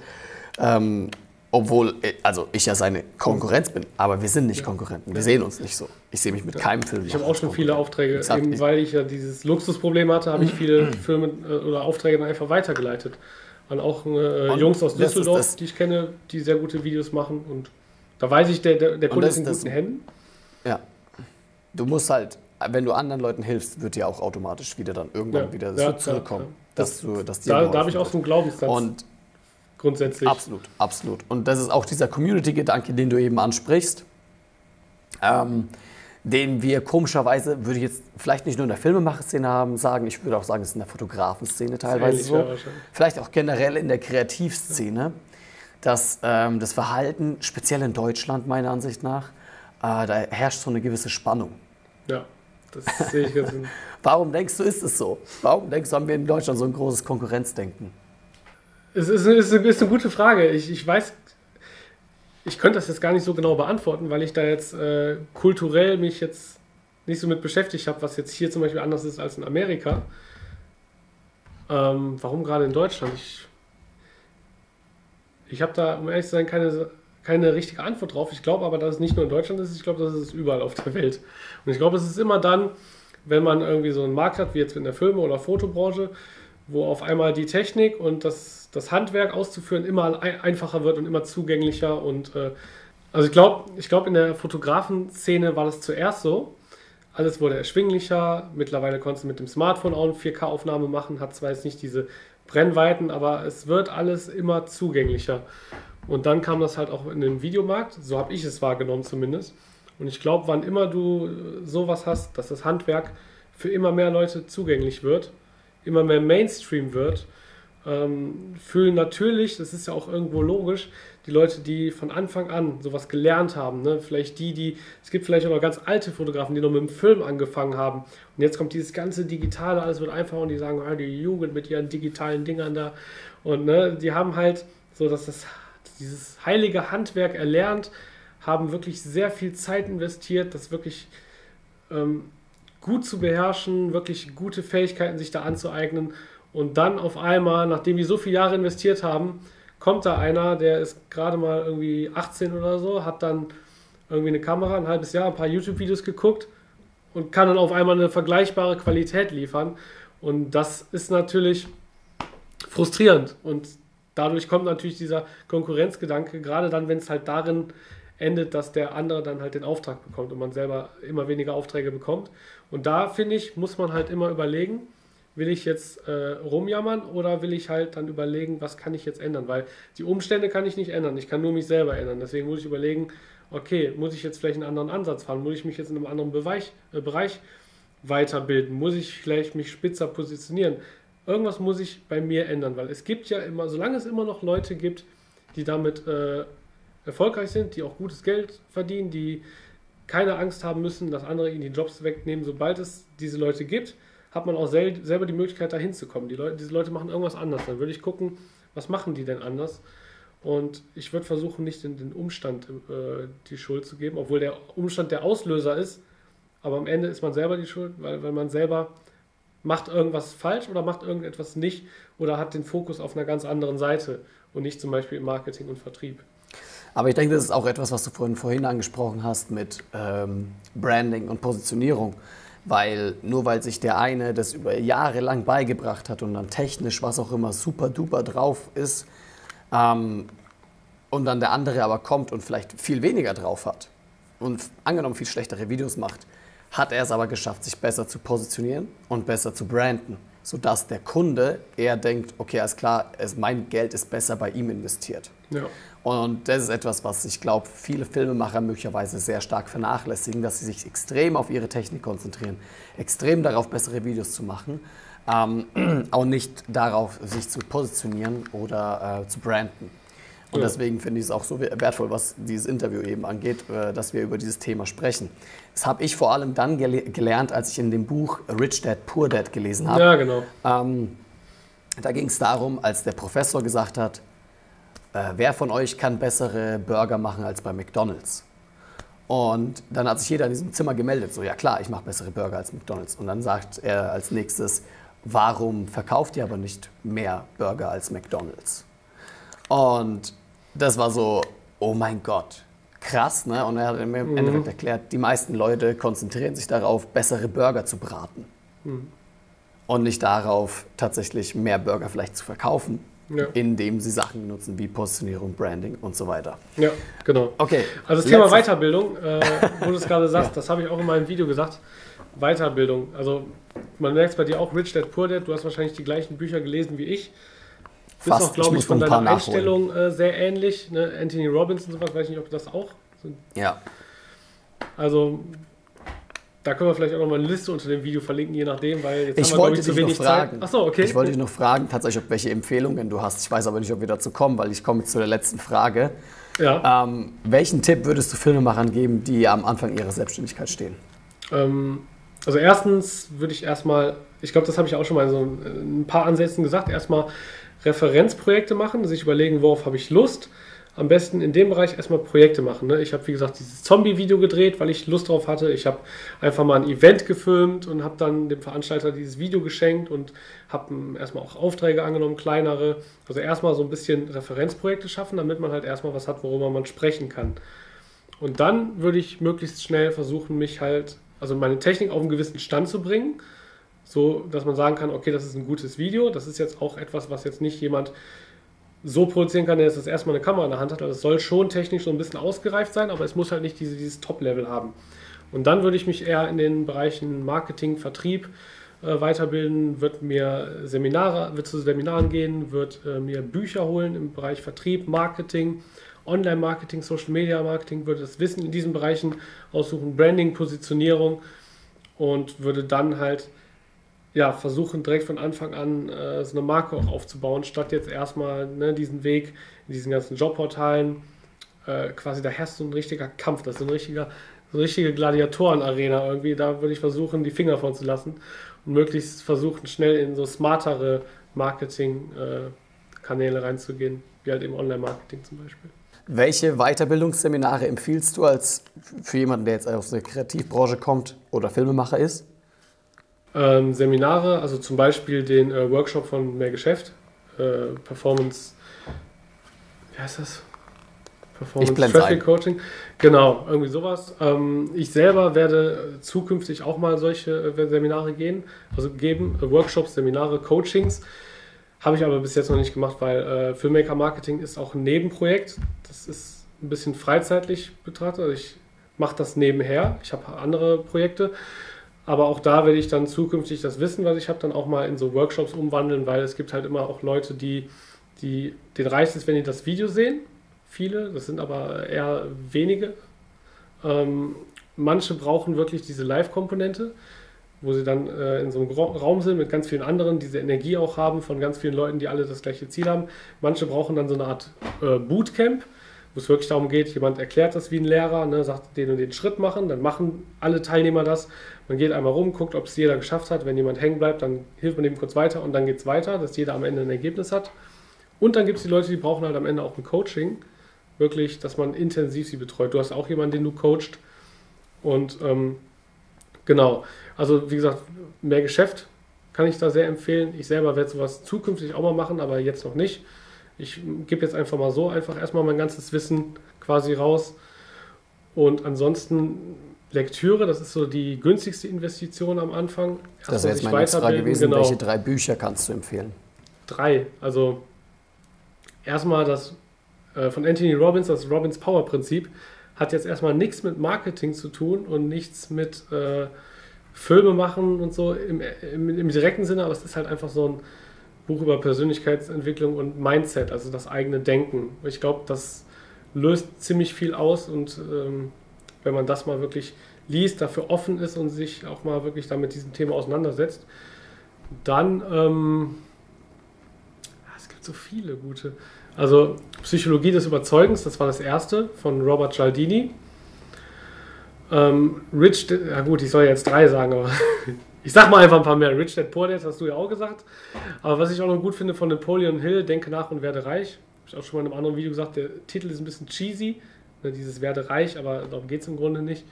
Ja. Ähm, obwohl, äh, also ich ja seine Konkurrenz bin, aber wir sind nicht ja. Konkurrenten. Wir sehen uns nicht so. Ich sehe mich mit keinem Film. Ich habe auch schon viele Aufträge, hab, eben weil ich ja dieses Luxusproblem hatte, habe ich viele Filme äh, oder Aufträge dann einfach weitergeleitet. Und auch äh, Jungs aus Düsseldorf, die ich kenne, die sehr gute Videos machen. Und da weiß ich, der, der, der Kunde ist in guten Händen. Ja. Du musst halt, wenn du anderen Leuten hilfst, wird dir auch automatisch wieder dann irgendwann ja, wieder ja, zurückkommen. Ja, dass du, dass dir da, da habe ich auch so einen Glaubenssatz. Und grundsätzlich. Absolut, absolut. Und das ist auch dieser Community-Gedanke, den du eben ansprichst. Ähm, den wir komischerweise, würde ich jetzt vielleicht nicht nur in der Filmemacher-Szene haben, sagen, ich würde auch sagen, es ist in der Fotografen-Szene teilweise so. Vielleicht auch generell in der Kreativszene, dass ähm, das Verhalten, speziell in Deutschland meiner Ansicht nach, da herrscht so eine gewisse Spannung. Ja, das sehe ich ganz. Warum denkst du, ist es so? Warum denkst du, haben wir in Deutschland so ein großes Konkurrenzdenken? Es ist, ist, ist eine gute Frage. Ich, ich weiß, ich könnte das jetzt gar nicht so genau beantworten, weil ich da jetzt äh, kulturell mich jetzt nicht so mit beschäftigt habe, was jetzt hier zum Beispiel anders ist als in Amerika. Ähm, warum gerade in Deutschland? Ich, ich habe da, um ehrlich zu sein, keine keine richtige Antwort drauf. Ich glaube aber, dass es nicht nur in Deutschland ist, ich glaube, das ist überall auf der Welt. Und ich glaube, es ist immer dann, wenn man irgendwie so einen Markt hat, wie jetzt in der Filme- oder Fotobranche, wo auf einmal die Technik und das, das Handwerk auszuführen immer einfacher wird und immer zugänglicher. Und äh, also ich glaube, ich glaube, in der Fotografen-Szene war das zuerst so. Alles wurde erschwinglicher. Mittlerweile konntest du mit dem Smartphone auch eine 4K-Aufnahme machen, hat zwar jetzt nicht diese Brennweiten, aber es wird alles immer zugänglicher. Und dann kam das halt auch in den Videomarkt, so habe ich es wahrgenommen zumindest. Und ich glaube, wann immer du sowas hast, dass das Handwerk für immer mehr Leute zugänglich wird, immer mehr Mainstream wird, ähm, fühlen natürlich, das ist ja auch irgendwo logisch, die Leute, die von Anfang an sowas gelernt haben, ne? vielleicht die, die, es gibt vielleicht auch noch ganz alte Fotografen, die noch mit dem Film angefangen haben und jetzt kommt dieses ganze Digitale, alles wird einfacher und die sagen, ah, die Jugend mit ihren digitalen Dingern da und ne, die haben halt so, dass das dieses heilige Handwerk erlernt, haben wirklich sehr viel Zeit investiert, das wirklich ähm, gut zu beherrschen, wirklich gute Fähigkeiten sich da anzueignen. Und dann auf einmal, nachdem die so viele Jahre investiert haben, kommt da einer, der ist gerade mal irgendwie 18 oder so, hat dann irgendwie eine Kamera, ein halbes Jahr, ein paar YouTube-Videos geguckt und kann dann auf einmal eine vergleichbare Qualität liefern. Und das ist natürlich frustrierend. Und dadurch kommt natürlich dieser Konkurrenzgedanke, gerade dann, wenn es halt darin endet, dass der andere dann halt den Auftrag bekommt und man selber immer weniger Aufträge bekommt. Und da finde ich, muss man halt immer überlegen, will ich jetzt äh, rumjammern oder will ich halt dann überlegen, was kann ich jetzt ändern? Weil die Umstände kann ich nicht ändern, ich kann nur mich selber ändern. Deswegen muss ich überlegen, okay, muss ich jetzt vielleicht einen anderen Ansatz fahren? Muss ich mich jetzt in einem anderen Bereich, äh, Bereich weiterbilden? Muss ich vielleicht mich spitzer positionieren? Irgendwas muss ich bei mir ändern, weil es gibt ja immer, solange es immer noch Leute gibt, die damit äh, erfolgreich sind, die auch gutes Geld verdienen, die keine Angst haben müssen, dass andere ihnen die Jobs wegnehmen, sobald es diese Leute gibt, hat man auch sel selber die Möglichkeit, da hinzukommen. Die Leute, diese Leute machen irgendwas anders. Dann würde ich gucken, was machen die denn anders? Und ich würde versuchen, nicht den, den Umstand äh, die Schuld zu geben, obwohl der Umstand der Auslöser ist. Aber am Ende ist man selber die Schuld, weil, weil man selber macht irgendwas falsch oder macht irgendetwas nicht oder hat den Fokus auf einer ganz anderen Seite und nicht zum Beispiel im Marketing und Vertrieb. Aber ich denke, das ist auch etwas, was du vorhin, vorhin angesprochen hast mit ähm, Branding und Positionierung. Weil nur weil sich der eine das über Jahre lang beigebracht hat und dann technisch, was auch immer, super duper drauf ist, ähm, und dann der andere aber kommt und vielleicht viel weniger drauf hat und angenommen viel schlechtere Videos macht, hat er es aber geschafft, sich besser zu positionieren und besser zu branden, sodass der Kunde eher denkt, okay, alles klar, es, mein Geld ist besser bei ihm investiert. Ja. Und das ist etwas, was ich glaube, viele Filmemacher möglicherweise sehr stark vernachlässigen, dass sie sich extrem auf ihre Technik konzentrieren, extrem darauf, bessere Videos zu machen, ähm, auch nicht darauf, sich zu positionieren oder äh, zu branden. Und ja. deswegen finde ich es auch so wertvoll, was dieses Interview eben angeht, äh, dass wir über dieses Thema sprechen. Das habe ich vor allem dann gele gelernt, als ich in dem Buch Rich Dad, Poor Dad gelesen habe. Ja, genau. Ähm, da ging es darum, als der Professor gesagt hat, äh, wer von euch kann bessere Burger machen als bei McDonald's? Und dann hat sich jeder in diesem Zimmer gemeldet, so ja klar, ich mache bessere Burger als McDonald's. Und dann sagt er als nächstes, warum verkauft ihr aber nicht mehr Burger als McDonald's? Und das war so, oh mein Gott, krass, ne? Und er hat im mhm. Endeffekt erklärt, die meisten Leute konzentrieren sich darauf, bessere Burger zu braten. Mhm. Und nicht darauf, tatsächlich mehr Burger vielleicht zu verkaufen, ja. indem sie Sachen nutzen wie Positionierung, Branding und so weiter. Ja, genau. Okay. Also das Thema Weiterbildung, äh, wo du es gerade sagst, ja. das habe ich auch in meinem Video gesagt. Weiterbildung. Also man merkt es bei dir auch, Rich Dad Poor Dad, du hast wahrscheinlich die gleichen Bücher gelesen wie ich. Fast. Bist auch, glaube ich, von deiner Einstellung äh, sehr ähnlich. Ne? Anthony Robbins und sowas, weiß ich nicht, ob das auch sind. Ja. Also da können wir vielleicht auch noch mal eine Liste unter dem Video verlinken, je nachdem, weil jetzt ich haben wir, wollte ich, zu wenig fragen. Zeit. Achso, okay. Ich wollte dich noch fragen, tatsächlich, ob welche Empfehlungen du hast. Ich weiß aber nicht, ob wir dazu kommen, weil ich komme jetzt zu der letzten Frage. Ja. Ähm, welchen Tipp würdest du Filmemachern geben, die am Anfang ihrer Selbstständigkeit stehen? Ähm, also erstens würde ich erstmal, ich glaube, das habe ich auch schon mal in so ein paar Ansätzen gesagt, erstmal Referenzprojekte machen, sich überlegen, worauf habe ich Lust. Am besten in dem Bereich erstmal Projekte machen. Ne? Ich habe, wie gesagt, dieses Zombie-Video gedreht, weil ich Lust drauf hatte. Ich habe einfach mal ein Event gefilmt und habe dann dem Veranstalter dieses Video geschenkt und habe erstmal auch Aufträge angenommen, kleinere. Also erstmal so ein bisschen Referenzprojekte schaffen, damit man halt erstmal was hat, worüber man sprechen kann. Und dann würde ich möglichst schnell versuchen, mich halt, also meine Technik auf einen gewissen Stand zu bringen so dass man sagen kann, okay, das ist ein gutes Video. Das ist jetzt auch etwas, was jetzt nicht jemand so produzieren kann, der jetzt das erstmal eine Kamera in der Hand hat. Also es soll schon technisch so ein bisschen ausgereift sein, aber es muss halt nicht diese, dieses Top-Level haben. Und dann würde ich mich eher in den Bereichen Marketing, Vertrieb äh, weiterbilden, wird mir Seminare, wird zu Seminaren gehen, wird äh, mir Bücher holen im Bereich Vertrieb, Marketing, Online-Marketing, Social-Media-Marketing, würde das Wissen in diesen Bereichen aussuchen, Branding, Positionierung und würde dann halt ja, versuchen direkt von Anfang an äh, so eine Marke auch aufzubauen, statt jetzt erstmal ne, diesen Weg in diesen ganzen Jobportalen. Äh, quasi, da herrscht so ein richtiger Kampf, das ist ein richtiger, so eine richtige Gladiatoren-Arena irgendwie. Da würde ich versuchen, die Finger von zu lassen und möglichst versuchen, schnell in so smartere Marketing-Kanäle äh, reinzugehen, wie halt im Online-Marketing zum Beispiel. Welche Weiterbildungsseminare empfiehlst du als für jemanden, der jetzt aus der Kreativbranche kommt oder Filmemacher ist? Ähm, Seminare, also zum Beispiel den äh, Workshop von Mehr Geschäft, äh, Performance, wie heißt das? Performance Traffic Coaching. Genau, irgendwie sowas. Ähm, ich selber werde zukünftig auch mal solche äh, Seminare gehen, also geben, äh, Workshops, Seminare, Coachings. Habe ich aber bis jetzt noch nicht gemacht, weil äh, Filmmaker Marketing ist auch ein Nebenprojekt. Das ist ein bisschen freizeitlich betrachtet. Also ich mache das nebenher. Ich habe andere Projekte. Aber auch da werde ich dann zukünftig das Wissen, was ich habe, dann auch mal in so Workshops umwandeln, weil es gibt halt immer auch Leute, die, die den reicht es, wenn die das Video sehen. Viele, das sind aber eher wenige. Ähm, manche brauchen wirklich diese Live-Komponente, wo sie dann äh, in so einem Raum sind mit ganz vielen anderen, diese Energie auch haben von ganz vielen Leuten, die alle das gleiche Ziel haben. Manche brauchen dann so eine Art äh, Bootcamp, wo es wirklich darum geht, jemand erklärt das wie ein Lehrer, ne, sagt den und den Schritt machen, dann machen alle Teilnehmer das. Man geht einmal rum, guckt, ob es jeder geschafft hat. Wenn jemand hängen bleibt, dann hilft man dem kurz weiter und dann geht es weiter, dass jeder am Ende ein Ergebnis hat. Und dann gibt es die Leute, die brauchen halt am Ende auch ein Coaching, wirklich, dass man intensiv sie betreut. Du hast auch jemanden, den du coacht. Und ähm, genau, also wie gesagt, mehr Geschäft kann ich da sehr empfehlen. Ich selber werde sowas zukünftig auch mal machen, aber jetzt noch nicht. Ich gebe jetzt einfach mal so einfach erstmal mein ganzes Wissen quasi raus. Und ansonsten Lektüre, das ist so die günstigste Investition am Anfang. Erst das wäre jetzt meine Frage gewesen. Genau. Welche drei Bücher kannst du empfehlen? Drei. Also erstmal das äh, von Anthony Robbins, das Robbins Power Prinzip, hat jetzt erstmal nichts mit Marketing zu tun und nichts mit äh, Filme machen und so im, im, im direkten Sinne, aber es ist halt einfach so ein Buch über Persönlichkeitsentwicklung und Mindset, also das eigene Denken. Ich glaube, das löst ziemlich viel aus und ähm, wenn man das mal wirklich liest, dafür offen ist und sich auch mal wirklich damit diesem Thema auseinandersetzt, dann ähm, es gibt so viele gute. Also Psychologie des Überzeugens, das war das erste von Robert Cialdini. Ähm, Rich, ja gut, ich soll jetzt drei sagen, aber Ich sag mal einfach ein paar mehr. Rich Dad Poor Dad hast du ja auch gesagt. Aber was ich auch noch gut finde von Napoleon Hill, Denke nach und werde reich. Habe ich auch schon mal in einem anderen Video gesagt, der Titel ist ein bisschen cheesy. Ne, dieses werde reich, aber darum geht es im Grunde nicht.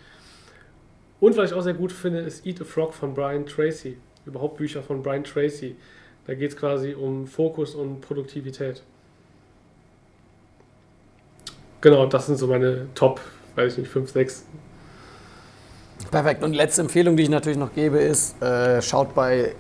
Und was ich auch sehr gut finde, ist Eat a Frog von Brian Tracy. Überhaupt Bücher von Brian Tracy. Da geht es quasi um Fokus und Produktivität. Genau, das sind so meine Top, weiß ich nicht, 5, 6 Perfekt. Und letzte Empfehlung, die ich natürlich noch gebe, ist, äh, schaut bei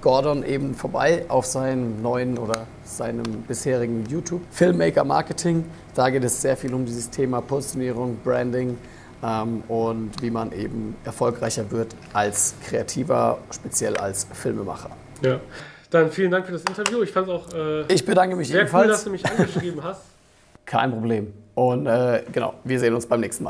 Gordon eben vorbei auf seinem neuen oder seinem bisherigen YouTube Filmmaker Marketing. Da geht es sehr viel um dieses Thema Positionierung, Branding ähm, und wie man eben erfolgreicher wird als Kreativer, speziell als Filmemacher. Ja, dann vielen Dank für das Interview. Ich fand es auch äh, ich bedanke mich sehr ebenfalls. cool, dass du mich angeschrieben hast. Kein Problem. Und äh, genau, wir sehen uns beim nächsten Mal.